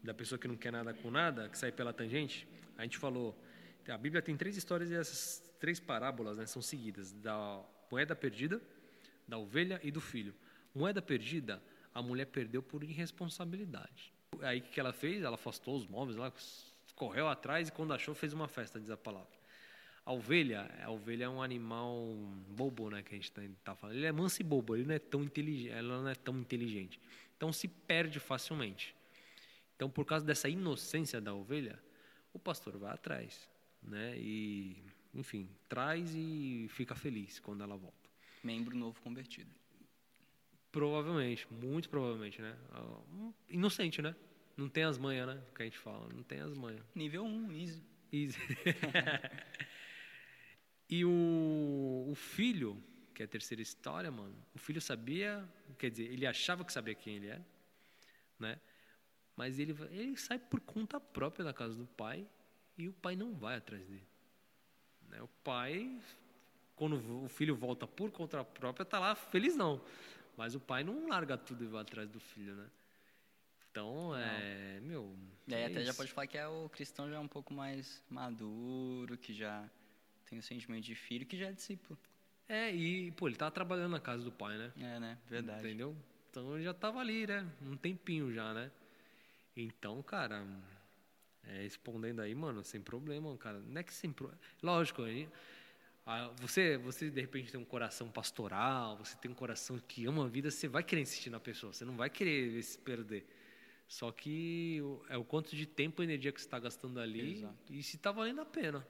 da pessoa que não quer nada com nada, que sai pela tangente. A gente falou. A Bíblia tem três histórias e essas três parábolas né, são seguidas: da moeda perdida, da ovelha e do filho. Moeda perdida, a mulher perdeu por irresponsabilidade. Aí o que ela fez? Ela afastou os móveis, ela correu atrás e quando achou fez uma festa, diz a palavra. A ovelha, a ovelha é um animal bobo, né, que a gente tá, tá falando. Ele é manso e bobo, ele não é tão inteligente, ela não é tão inteligente. Então se perde facilmente. Então por causa dessa inocência da ovelha, o pastor vai atrás, né? E enfim, traz e fica feliz quando ela volta. Membro novo convertido. Provavelmente, muito provavelmente, né? Ah, Inocente, né? Não tem as manhas, né? Que a gente fala, não tem as manhas. Nível 1, easy. Easy. e o, o filho, que é a terceira história, mano, o filho sabia, quer dizer, ele achava que sabia quem ele era, né? Mas ele, ele sai por conta própria da casa do pai e o pai não vai atrás dele. Né? O pai, quando o filho volta por conta própria, tá lá felizão. Mas o pai não larga tudo e vai atrás do filho, né? Então, é, meu... E aí é até já isso. pode falar que é o cristão já é um pouco mais maduro, que já tem o sentimento de filho, que já é discípulo. É, e, pô, ele tava trabalhando na casa do pai, né? É, né? Verdade. Entendeu? Então ele já tava ali, né? Um tempinho já, né? Então, cara, é, respondendo aí, mano, sem problema, cara. Não é que sem problema. Lógico, aí, você, você de repente tem um coração pastoral, você tem um coração que ama a vida, você vai querer insistir na pessoa, você não vai querer se perder. Só que é o quanto de tempo e energia que você está gastando ali Exato. e se tá valendo a pena.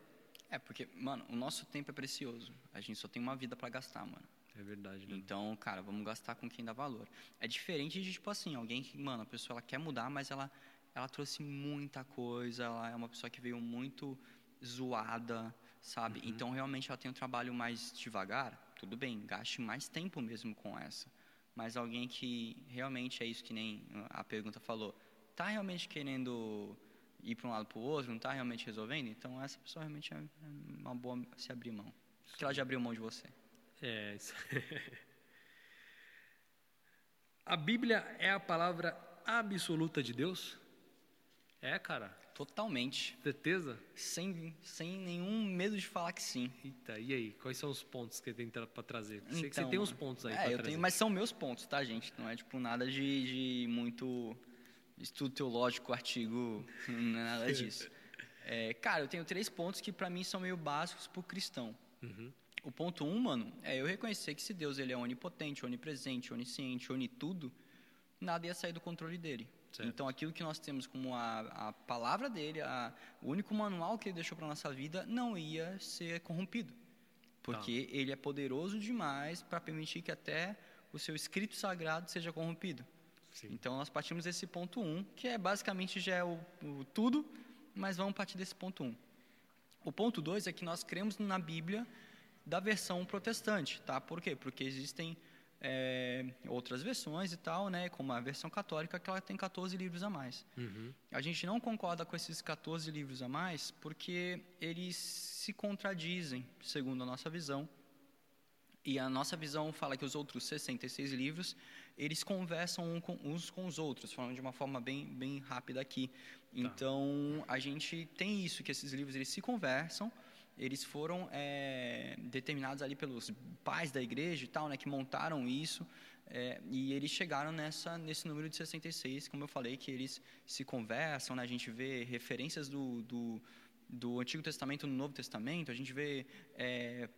É, porque, mano, o nosso tempo é precioso. A gente só tem uma vida pra gastar, mano. É verdade, né? Então, cara, vamos gastar com quem dá valor. É diferente de, tipo assim, alguém que, mano, a pessoa ela quer mudar, mas ela, ela trouxe muita coisa, ela é uma pessoa que veio muito zoada, sabe? Então, realmente, ela tem um trabalho mais devagar, tudo bem, gaste mais tempo mesmo com essa. Mas alguém que realmente é isso que nem a pergunta falou, tá realmente querendo ir para um lado para o outro, não tá realmente resolvendo? Então, essa pessoa realmente é é uma boa se abrir mão. Porque ela já abriu mão de você. É, isso. a Bíblia é a palavra absoluta de Deus? É, cara. Totalmente. Certeza? Sem, sem nenhum medo de falar que sim. Eita, e aí? Quais são os pontos que tem para trazer? Sei que você Então, tem uns pontos aí é, pra eu trazer. tenho, mas são meus pontos, tá, gente? Não é tipo nada de, de muito estudo teológico, artigo, não é nada disso. É, cara, eu tenho três pontos que pra mim são meio básicos pro cristão. Uhum. O ponto um, mano, é eu reconhecer que se Deus ele é onipotente, onipresente, onisciente, onitudo, nada ia sair do controle dele. Certo. Então, aquilo que nós temos como a, a palavra dele, a, o único manual que ele deixou para nossa vida, não ia ser corrompido. Porque Tá. ele é poderoso demais para permitir que até o seu escrito sagrado seja corrompido. Sim. Então, nós partimos desse ponto um, que é basicamente já é o, o tudo, mas vamos partir desse ponto um. O ponto dois é que nós cremos na Bíblia da versão protestante, tá? Por quê? Porque existem é, outras versões e tal, né? Como a versão católica, que ela tem 14 livros a mais. Uhum. A gente não concorda com esses 14 livros a mais porque eles se contradizem, segundo a nossa visão. E a nossa visão fala que os outros 66 livros, eles conversam uns com os outros, falando de uma forma bem, bem rápida aqui. Então, a gente tem isso, que esses livros eles se conversam, eles foram é, determinados ali pelos pais da igreja e tal, né, que montaram isso, é, e eles chegaram nessa, nesse número de 66, como eu falei, que eles se conversam, né, a gente vê referências do, do, do Antigo Testamento no Novo Testamento, a gente vê é,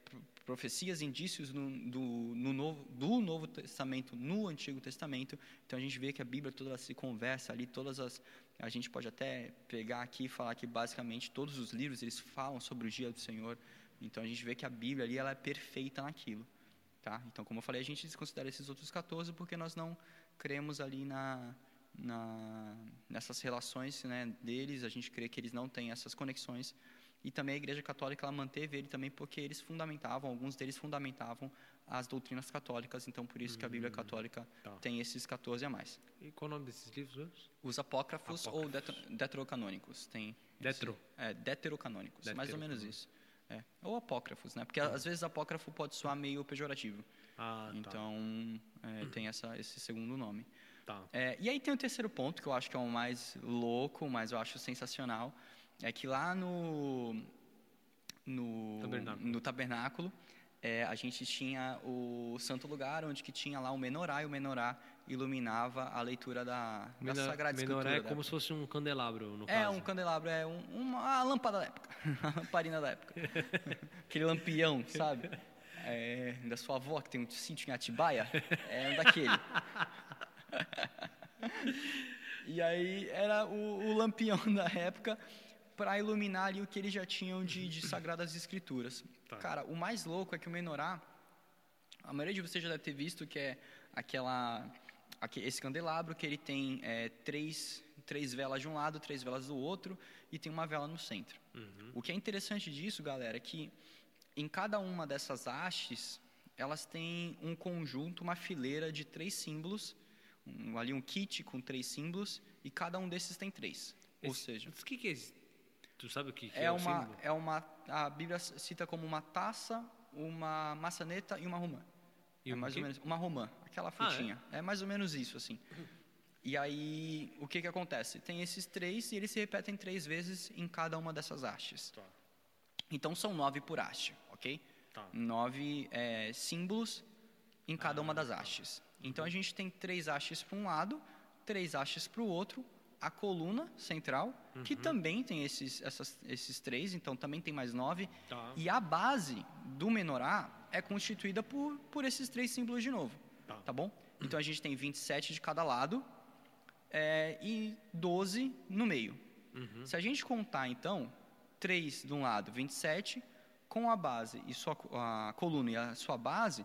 profecias, indícios no, do, no novo, do Novo Testamento no Antigo Testamento, então a gente vê que a Bíblia toda se conversa ali, todas as a gente pode até pegar aqui e falar que basicamente todos os livros eles falam sobre o dia do Senhor. Então a gente vê que a Bíblia ali ela é perfeita naquilo, tá? Então como eu falei, a gente desconsidera esses outros 14 porque nós não cremos ali na, na nessas relações, né, deles, a gente crê que eles não têm essas conexões. E também a Igreja Católica ela manteve ele também porque eles fundamentavam, alguns deles fundamentavam as doutrinas católicas, então por isso que a Bíblia hum, Católica tá. tem esses 14 a mais. E qual o nome desses livros? Os apócrifos, apócrifos. ou deterocanônicos. Tem Detro. Esse, é, deuterocanônicos, mais ou menos isso. É. Ou apócrifos, né? Porque hum. às vezes apócrifo pode soar meio pejorativo. Ah, tá. então tá. é, tem essa, esse segundo nome. Tá. É, e aí tem o terceiro ponto, que eu acho que é o mais louco, mas eu acho sensacional. É que lá no, no tabernáculo, no tabernáculo é, a gente tinha o santo lugar, onde que tinha lá o menorá, e o menorá iluminava a leitura da, Menor, da Sagrada Escritura. Menorá é como se fosse um candelabro, no é, caso. um candelabro, é um, uma a lâmpada da época, a lamparina da época. Aquele lampião, sabe? É, da sua avó, que tem um sítio em Atibaia, é um daquele. e aí era o, o lampião da época, para iluminar ali o que eles já tinham de, de Sagradas Escrituras. Tá. Cara, o mais louco é que o menorá, a maioria de vocês já deve ter visto que é aquela, esse candelabro que ele tem é, três, três velas de um lado, três velas do outro e tem uma vela no centro. Uhum. O que é interessante disso, galera, é que em cada uma dessas hastes, elas têm um conjunto, uma fileira de três símbolos, um, ali um kit com três símbolos, e cada um desses tem três. Esse, Ou seja, o que, que é Tu sabe o que, que é, é, uma, é uma a Bíblia cita como uma taça, uma maçaneta e uma romã. E é mais ou menos uma romã, aquela frutinha. Ah, é? é? mais ou menos isso assim. E aí o que que acontece? Tem esses três e eles se repetem três vezes em cada uma dessas hastes. Tá. Então são nove por haste, ok? Tá. Nove é, símbolos em cada ah, uma das tá. hastes. Então a gente tem três hastes para um lado, três hastes para o outro a coluna central, uhum. que também tem esses, essas, esses três, então também tem mais nove. Tá. E a base do menorá é constituída por, por esses três símbolos de novo. Tá, tá bom? Então a gente tem 27 de cada lado é, e 12 no meio. Uhum. Se a gente contar, então, 3 de um lado, 27, com a base e sua, a coluna e a sua base,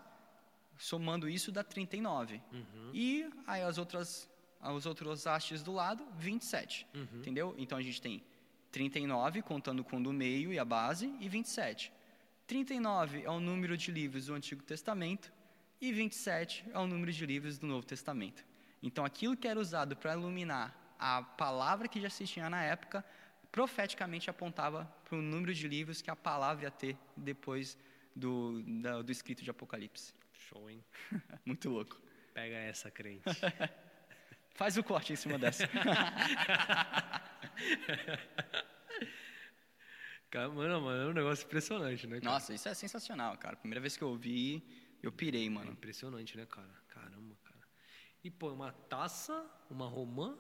somando isso dá 39. Uhum. E aí as outras os outros hastes do lado, 27. Uhum. Entendeu? Então a gente tem 39, contando com o do meio e a base, e 27. 39 é o número de livros do Antigo Testamento e 27 é o número de livros do Novo Testamento. Então aquilo que era usado para iluminar a palavra que já se tinha na época, profeticamente apontava para o número de livros que a palavra ia ter depois do, do, do escrito de Apocalipse. Show, hein? Muito louco. Pega essa, crente. Faz o corte em cima dessa. cara, mano, mano, é um negócio impressionante, né? Cara? Nossa, isso é sensacional, cara. Primeira vez que eu ouvi, eu pirei, mano. É impressionante, né, cara? Caramba, cara. E, pô, uma taça, uma romã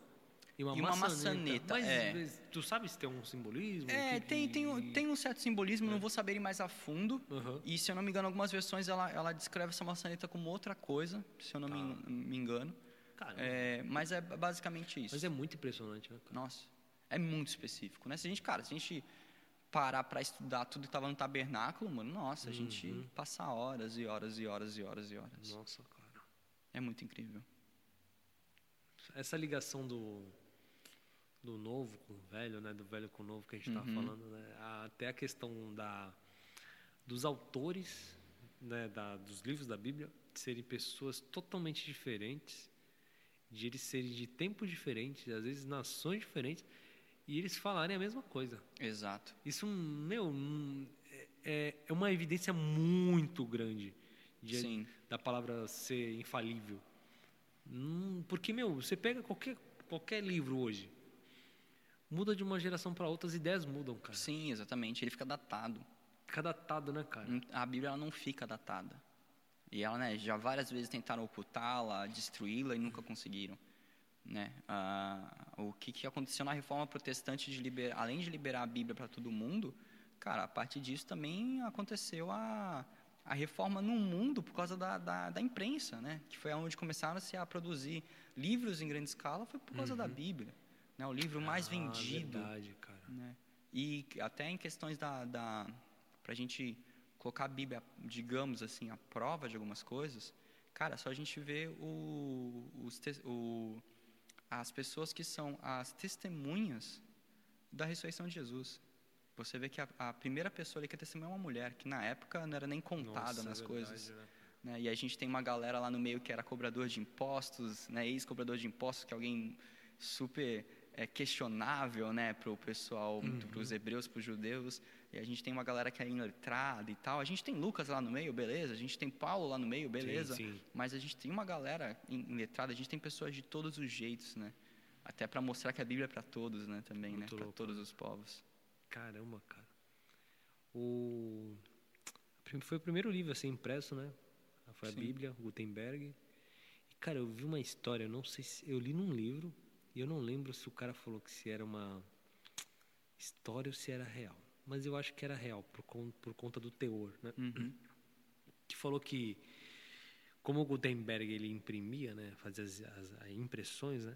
e uma, e uma maçaneta. Mas, é. mas, tu sabe se tem um simbolismo? É, tem, tem, um, tem um certo simbolismo, é. não vou saber ir mais a fundo. Uhum. E, se eu não me engano, algumas versões ela, ela descreve essa maçaneta como outra coisa, se eu não tá. me, me engano. É, mas é basicamente isso. Mas é muito impressionante, né? Cara? Nossa, é muito específico, né? Se a gente, cara, se a gente parar para estudar tudo que estava no tabernáculo, mano, nossa, a gente uhum. passa horas e horas e horas e horas e horas. Nossa, cara. É muito incrível. Essa ligação do do novo com o velho, né, do velho com o novo que a gente estava uhum. falando, né? Até a questão da dos autores, né, da, dos livros da Bíblia serem pessoas totalmente diferentes de eles serem de tempos diferentes, às vezes nações diferentes, e eles falarem a mesma coisa. Exato. Isso, meu, é, é uma evidência muito grande de, da palavra ser infalível. Hum, porque, meu, você pega qualquer, qualquer livro hoje, muda de uma geração para outra, as ideias mudam, cara. Sim, exatamente. Ele fica datado. Fica datado, né, cara? A Bíblia ela não fica datada. E ela, né, já várias vezes tentaram ocultá-la, destruí-la e nunca conseguiram. Né? Ah, o que, que aconteceu na reforma protestante, de liber... além de liberar a Bíblia para todo mundo, cara, a partir disso também aconteceu a, a reforma no mundo por causa da, da, da imprensa, né? que foi onde começaram-se a produzir livros em grande escala, foi por causa uhum. da Bíblia. Né? O livro mais ah, vendido. Verdade, cara. Né? E até em questões da, da para a gente colocar a Bíblia, digamos assim, à prova de algumas coisas, cara, só a gente vê o, os, o, as pessoas que são as testemunhas da ressurreição de Jesus. Você vê que a, a primeira pessoa ali que é testemunha é uma mulher, que na época não era nem contada Nossa, nas é coisas. Né? Né? E a gente tem uma galera lá no meio que era cobrador de impostos, né? ex-cobrador de impostos, que é alguém super é, questionável né? para o pessoal, uhum. para os hebreus, para os judeus e a gente tem uma galera que é iletrada e tal. A gente tem Lucas lá no meio, beleza. A gente tem Paulo lá no meio, beleza. Sim, sim. Mas a gente tem uma galera iletrada, a gente tem pessoas de todos os jeitos, né? Até para mostrar que a Bíblia é para todos, né, também, né? Muito né? Para todos os povos. Caramba, cara. O foi o primeiro livro a ser impresso, né? Foi a sim. Bíblia, Gutenberg. E cara, eu vi uma história, eu não sei se eu li num livro e eu não lembro se o cara falou que se era uma história ou se era real mas eu acho que era real, por, por conta do teor, né? Uhum. Que falou que, como o Gutenberg ele imprimia, né, fazia as, as, impressões, né?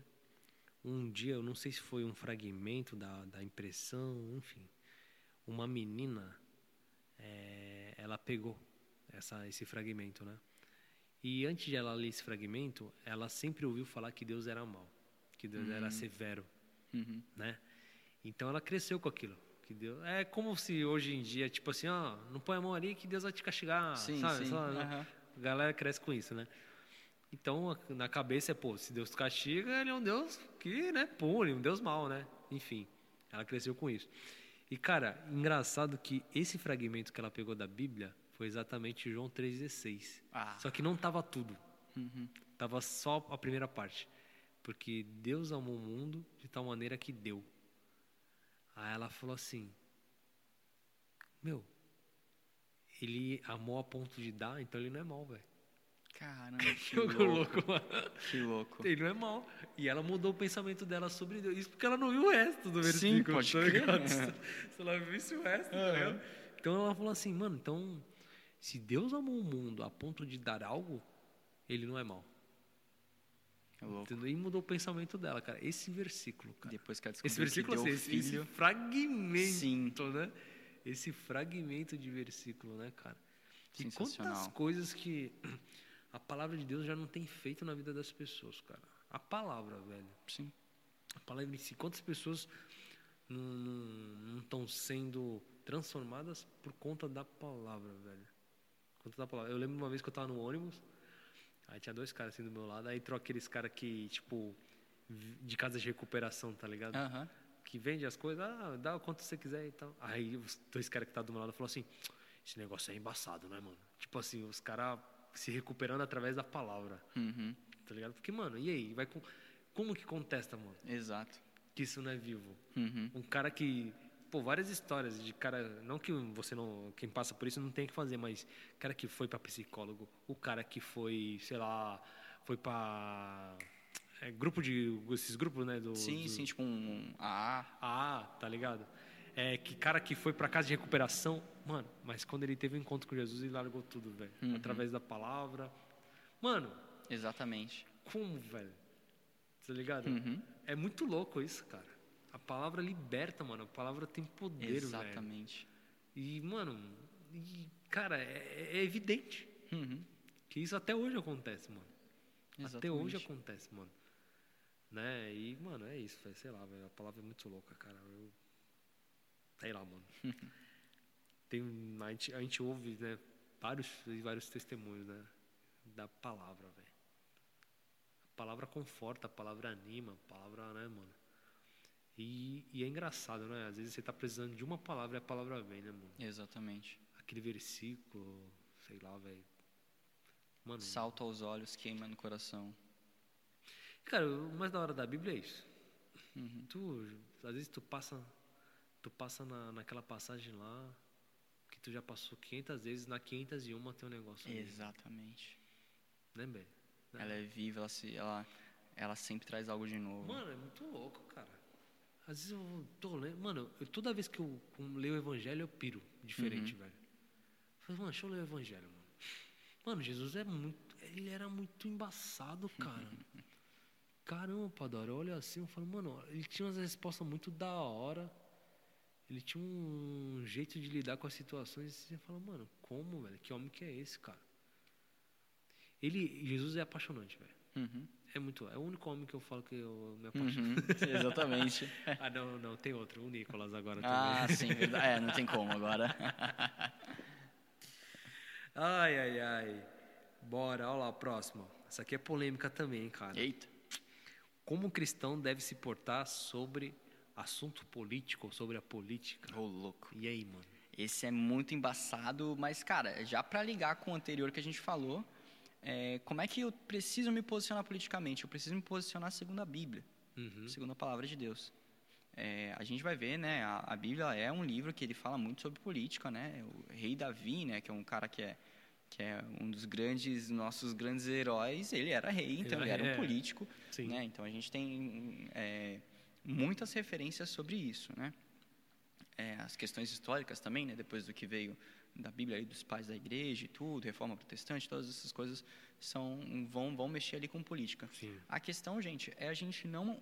Um dia, eu não sei se foi um fragmento da, da impressão, enfim, uma menina, é, ela pegou essa, esse fragmento, né? E antes de ela ler esse fragmento, ela sempre ouviu falar que Deus era mau, que Deus uhum. era severo, uhum. né? Então ela cresceu com aquilo que Deus. É como se hoje em dia, tipo assim, ó, não põe a mão ali que Deus vai te castigar, sim, sabe? Sim. Uhum. A galera cresce com isso, né? Então, na cabeça é, pô, se Deus te castiga, ele é um Deus que, né, pune, um Deus mau, né? Enfim, ela cresceu com isso. E, cara, engraçado que esse fragmento que ela pegou da Bíblia foi exatamente João 3,16. Ah. Só que não tava tudo. Uhum. Tava só a primeira parte. Porque Deus amou o mundo de tal maneira que deu. Aí ela falou assim: Meu, ele amou a ponto de dar, então ele não é mal, velho. Caramba, que louco. louco mano. Que louco. Ele não é mal. E ela mudou o pensamento dela sobre Deus. Isso porque ela não viu o resto do versículo. Sim, pode tá crer. Se ela visse o resto, uhum. tá? Então ela falou assim, mano, então, se Deus amou o mundo a ponto de dar algo, ele não é mal. É e mudou o pensamento dela, cara. Esse versículo, cara. Depois que ela esse versículo, assim, esse, esse, fragmento, Sim. né? Esse fragmento de versículo, né, cara? E quantas coisas que a palavra de Deus já não tem feito na vida das pessoas, cara. A palavra, velho. Sim. A palavra em si. Quantas pessoas não estão sendo transformadas por conta da palavra, velho? Conta da palavra. Eu lembro uma vez que eu estava no ônibus Aí tinha dois caras assim do meu lado, aí entrou aqueles caras que, tipo, de casa de recuperação, tá ligado? Uhum. Que vende as coisas, ah, dá o quanto você quiser e tal. Aí os dois caras que tá do meu lado falaram assim, esse negócio é embaçado, né, mano? Tipo assim, os caras se recuperando através da palavra. Uhum. Tá ligado? Porque, mano, e aí? Vai com... Como que contesta, mano? Exato. Que isso não é vivo. Uhum. Um cara que pô, várias histórias de cara, não que você não, quem passa por isso não tem que fazer, mas cara que foi para psicólogo, o cara que foi, sei lá, foi para é, grupo de esses grupos, né, do Sim, do, sim, tipo um AA. AA, tá ligado? É que cara que foi para casa de recuperação, mano, mas quando ele teve um encontro com Jesus, ele largou tudo, velho, uhum. através da palavra. Mano, exatamente. Como, velho? Tá ligado? Uhum. É muito louco isso, cara. A palavra liberta, mano. A palavra tem poder, velho. Exatamente. E, mano, e, cara, é, é evidente uhum. que isso até hoje acontece, mano. Exatamente. Até hoje acontece, mano. Né? E, mano, é isso, véio. sei lá, velho. A palavra é muito louca, cara. Eu... Sei lá, mano. Tem, a, gente, a gente ouve, né, vários, vários testemunhos, né, da palavra, velho. A palavra conforta, a palavra anima, a palavra, né, mano. E, e, é engraçado, né? Às vezes você está precisando de uma palavra e a palavra vem, né, mano? Exatamente. Aquele versículo, sei lá, velho. Mano. Salta aos olhos, queima no coração. Cara, o mais da hora da Bíblia é isso. Uhum. Tu, às vezes tu passa, tu passa na, naquela passagem lá que tu já passou 500 vezes, na 501 tem um negócio ali. Exatamente. Né, velho? Ela é viva, ela, se, ela, ela sempre traz algo de novo. Mano, é muito louco, cara. Às vezes eu tô lendo. Mano, eu- toda vez que eu leio o evangelho, eu piro diferente, velho. Eu falo, mano, deixa eu ler o evangelho, mano. Mano, Jesus é muito. Ele era muito embaçado, cara. Caramba, Padora, eu olho assim, eu falo, mano, ele tinha umas respostas muito da hora. Ele tinha um jeito de lidar com as situações. E você fala, mano, como, velho? Que homem que é esse, cara? Ele, Jesus é apaixonante, velho. Uhum. É muito. É o único homem que eu falo que eu me apaixono. Uhum. Exatamente. Ah, não, não, tem outro, o Nicolas agora ah, também. sim, verdade. É, não tem como agora. Ai, ai, ai. Bora, olha lá, o próximo. Essa aqui é polêmica também, cara. Eita. Como o cristão deve se portar sobre assunto político, sobre a política? Ô, louco. E aí, mano? Esse é muito embaçado, mas, cara, já para ligar com o anterior que a gente falou, é, como é que eu preciso me posicionar politicamente? Eu preciso me posicionar segundo a Bíblia, Uhum. segundo a palavra de Deus. É, a gente vai ver, né, a, a Bíblia é um livro que ele fala muito sobre política, né? O rei Davi, né, que é um cara que é que é um dos grandes nossos grandes heróis, ele era rei, então ele era um É. político, Sim. né? Então a gente tem é, muitas referências sobre isso, né? É, as questões históricas também, né? Depois do que veio da Bíblia aí dos pais da igreja e tudo, reforma protestante, todas essas coisas são vão vão mexer ali com política. Sim. A questão, gente, é a gente não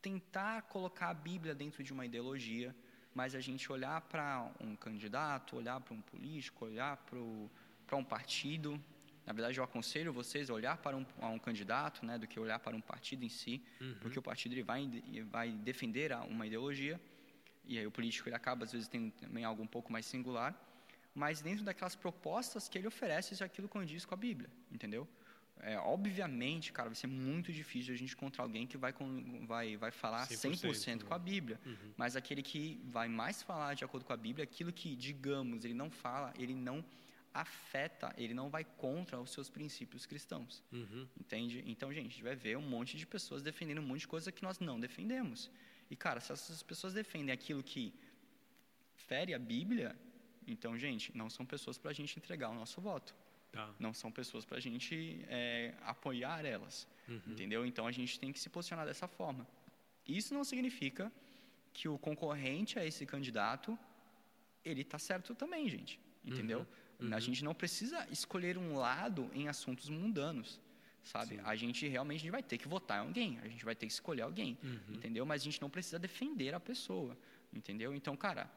tentar colocar a Bíblia dentro de uma ideologia, mas a gente olhar para um candidato, olhar para um político, olhar para um partido. Na verdade, eu aconselho vocês a olhar para um, a um candidato, né, do que olhar para um partido em si, porque o partido ele vai, ele vai defender uma ideologia, e aí o político ele acaba, às vezes, tendo também algo um pouco mais singular, mas dentro daquelas propostas que ele oferece, se aquilo condiz com a Bíblia, entendeu? É, obviamente, cara, vai ser muito difícil a gente encontrar alguém que vai, com, vai, vai falar 100%, 100%, com a Bíblia. Uhum. Mas aquele que vai mais falar de acordo com a Bíblia, aquilo que, digamos, ele não fala, ele não afeta, ele não vai contra os seus princípios cristãos. Uhum. Entende? Então, gente, a gente vai ver um monte de pessoas defendendo um monte de coisa que nós não defendemos. E, cara, se essas pessoas defendem aquilo que fere a Bíblia, então, gente, não são pessoas para a gente entregar o nosso voto. Tá. Não são pessoas para a gente é, apoiar elas. Entendeu? Então, a gente tem que se posicionar dessa forma. Isso não significa que o concorrente a esse candidato, ele tá certo também, gente. Entendeu? A gente não precisa escolher um lado em assuntos mundanos, sabe? A gente realmente a gente vai ter que votar em alguém, a gente vai ter que escolher alguém, entendeu? Mas a gente não precisa defender a pessoa, entendeu? Então, cara,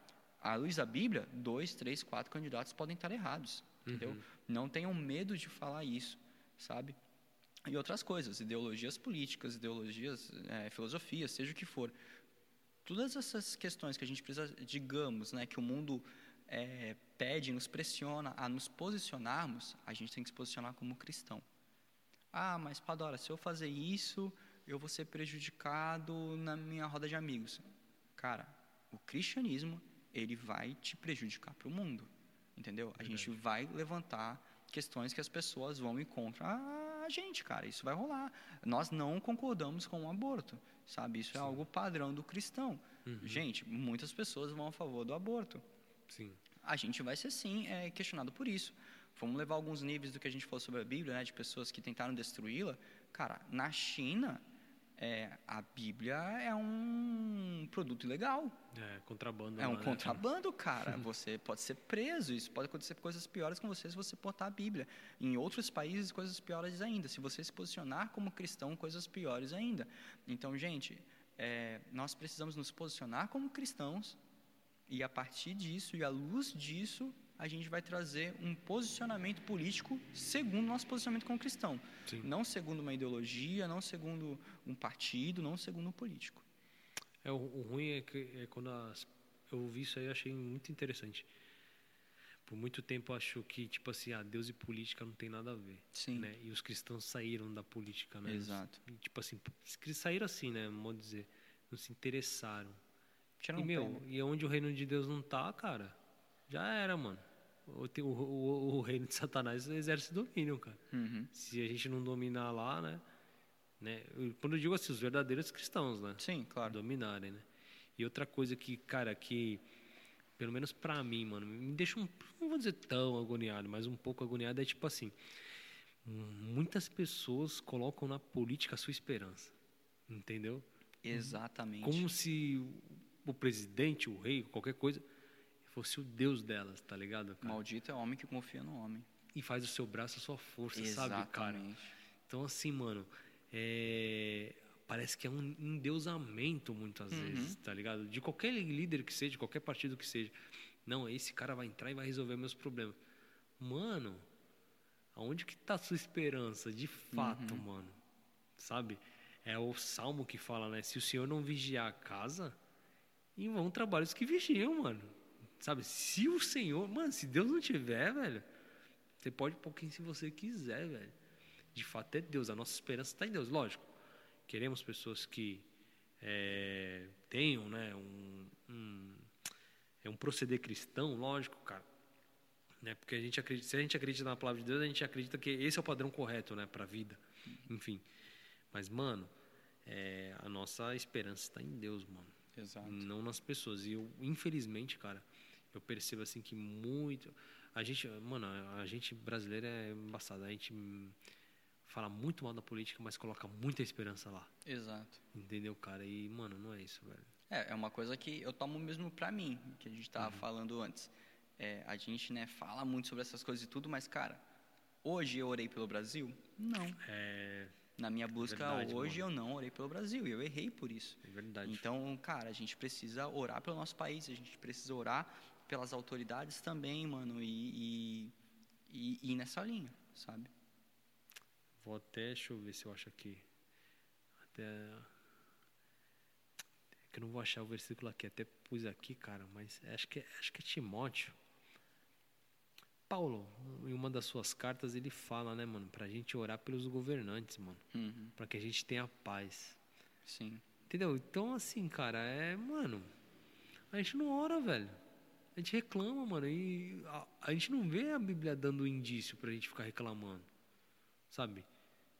à luz da Bíblia, dois, três, quatro candidatos podem estar errados, entendeu? Não tenham medo de falar isso, sabe? E outras coisas, ideologias políticas, ideologias, eh, filosofias, seja o que for. Todas essas questões que a gente precisa, digamos, né, que o mundo eh, pede, nos pressiona a nos posicionarmos, a gente tem que se posicionar como cristão. Ah, mas Padora, se eu fazer isso, eu vou ser prejudicado na minha roda de amigos. Cara, o cristianismo, ele vai te prejudicar para o mundo, entendeu? A gente vai levantar questões que as pessoas vão ir contra a gente, cara, isso vai rolar. Nós não concordamos com o aborto, sabe? Isso é algo padrão do cristão. Gente, muitas pessoas vão a favor do aborto Sim. a gente vai ser sim é, questionado por isso. Vamos levar alguns níveis do que a gente falou sobre a Bíblia, né, de pessoas que tentaram destruí-la. Cara, na China, é, a Bíblia é um produto ilegal. É, contrabando. É um né? contrabando, cara. Você pode ser preso. Isso pode acontecer coisas piores com você se você portar a Bíblia. Em outros países, coisas piores ainda. Se você se posicionar como cristão, coisas piores ainda. Então, gente, é, nós precisamos nos posicionar como cristãos e a partir disso e à luz disso a gente vai trazer um posicionamento político segundo o nosso posicionamento como cristão. Sim. Não segundo uma ideologia, não segundo um partido, não segundo um político. É, o, o ruim é que é quando as, eu ouvi isso aí, achei muito interessante. Por muito tempo acho que, tipo assim, ah, Deus e política não tem nada a ver. Sim. Né? E os cristãos saíram da política, né? Exato. E, tipo assim, eles saíram assim, né? Modo de dizer. Não se interessaram. E, meu, pé. e onde o reino de Deus não tá, cara, já era, mano. O, o, o, o reino de Satanás exerce domínio, cara. Uhum. Se a gente não dominar lá, né? né? Quando eu digo assim, os verdadeiros cristãos, né? Sim, claro. dominarem, né? E outra coisa que, cara, que pelo menos pra mim, mano, me deixa um, não vou dizer tão agoniado, mas um pouco agoniado é tipo assim, muitas pessoas colocam na política a sua esperança, entendeu? Exatamente. Como se o presidente, o rei, qualquer coisa, fosse o Deus delas, tá ligado? Cara? Maldito é o homem que confia no homem. E faz o seu braço a sua força, Exatamente. sabe, cara? Então, assim, mano, é... parece que é um endeusamento muitas uhum. vezes, tá ligado? De qualquer líder que seja, de qualquer partido que seja. Não, esse cara vai entrar e vai resolver meus problemas. Mano, aonde que tá a sua esperança, de fato, uhum. mano? Sabe? É o salmo que fala, né? Se o Senhor não vigiar a casa, em vão trabalhos que vigiam, mano. Sabe? Se o Senhor, mano, se Deus não tiver, velho, você pode pôr quem se você quiser, velho. De fato é Deus, a nossa esperança está em Deus, lógico. Queremos pessoas que é, tenham, né, um, um, é um proceder cristão, lógico, cara. Né, porque a gente acredita, se a gente acredita na palavra de Deus, a gente acredita que esse é o padrão correto, né, para a vida. Enfim. Mas, mano, é, a nossa esperança está em Deus, mano. Exato. Não nas pessoas. E eu, infelizmente, cara, eu percebo assim que muito. A gente, mano, a gente brasileiro é embaçado. A gente fala muito mal da política, mas coloca muita esperança lá. Exato. Entendeu, cara? E, mano, não é isso, velho. É, é uma coisa que eu tomo mesmo pra mim, que a gente tava uhum. falando antes. É, a gente, né, fala muito sobre essas coisas e tudo, mas, cara, hoje eu orei pelo Brasil? Não. É. Na minha busca verdade, hoje mano. eu não orei pelo Brasil e eu errei por isso. É verdade. Então, cara, a gente precisa orar pelo nosso país, a gente precisa orar pelas autoridades também, mano, e, e, e ir nessa linha, sabe? Vou até, deixa eu ver se eu acho aqui. Até. Que eu não vou achar o versículo aqui, até pus aqui, cara, mas acho que, acho que é Timóteo. Paulo, em uma das suas cartas, ele fala, né, mano, pra gente orar pelos governantes, mano. Uhum. Pra que a gente tenha paz. Sim. Entendeu? Então, assim, cara, é, mano, a gente não ora, velho. A gente reclama, mano, e a, a gente não vê a Bíblia dando indício pra gente ficar reclamando, sabe?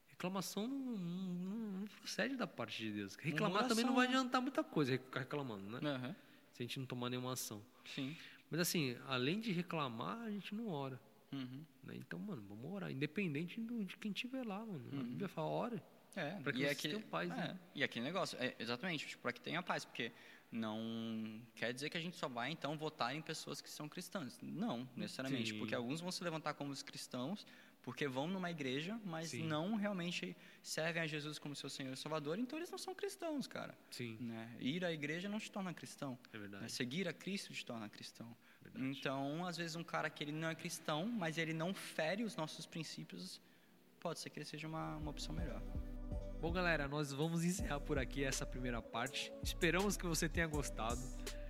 Reclamação não, não, não procede da parte de Deus. Reclamar também não vai adiantar muita coisa, ficar reclamando, né? Uhum. Se a gente não tomar nenhuma ação. Sim. Mas assim, além de reclamar, a gente não ora. Uhum. Né? Então, mano, vamos orar. Independente do, de quem estiver lá, mano. Uhum. A Bíblia fala, ore. É, para que e você aquele, tenha paz. É, né? E aquele negócio, é, exatamente, tipo, para que tenha paz, porque não quer dizer que a gente só vai então votar em pessoas que são cristãs. Não, necessariamente, Sim. porque alguns vão se levantar como os cristãos, porque vão numa igreja, mas Sim. não realmente servem a Jesus como seu Senhor e Salvador, então eles não são cristãos, cara. Sim. Né? Ir à igreja não te torna cristão. É verdade. Né? Seguir a Cristo te torna cristão. Verdade. Então, às vezes um cara que ele não é cristão, mas ele não fere os nossos princípios, pode ser que ele seja uma, uma opção melhor. Bom, galera, nós vamos encerrar por aqui essa primeira parte. Esperamos que você tenha gostado.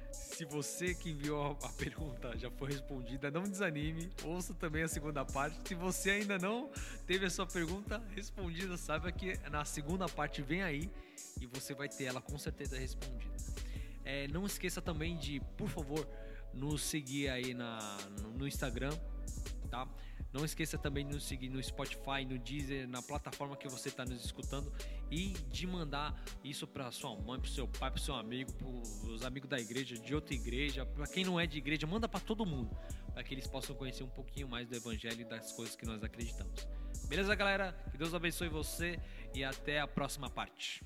Se você que enviou a pergunta já foi respondida, não desanime. Ouça também a segunda parte. Se você ainda não teve a sua pergunta respondida, saiba que na segunda parte vem aí e você vai ter ela com certeza respondida. É, não esqueça também de, por favor, nos seguir aí na, no Instagram, tá? Não esqueça também de nos seguir no Spotify, no Deezer, na plataforma que você está nos escutando e de mandar isso para sua mãe, para seu pai, para seu amigo, para os amigos da igreja, de outra igreja, para quem não é de igreja, manda para todo mundo, para que eles possam conhecer um pouquinho mais do evangelho e das coisas que nós acreditamos. Beleza, galera? Que Deus abençoe você e até a próxima parte.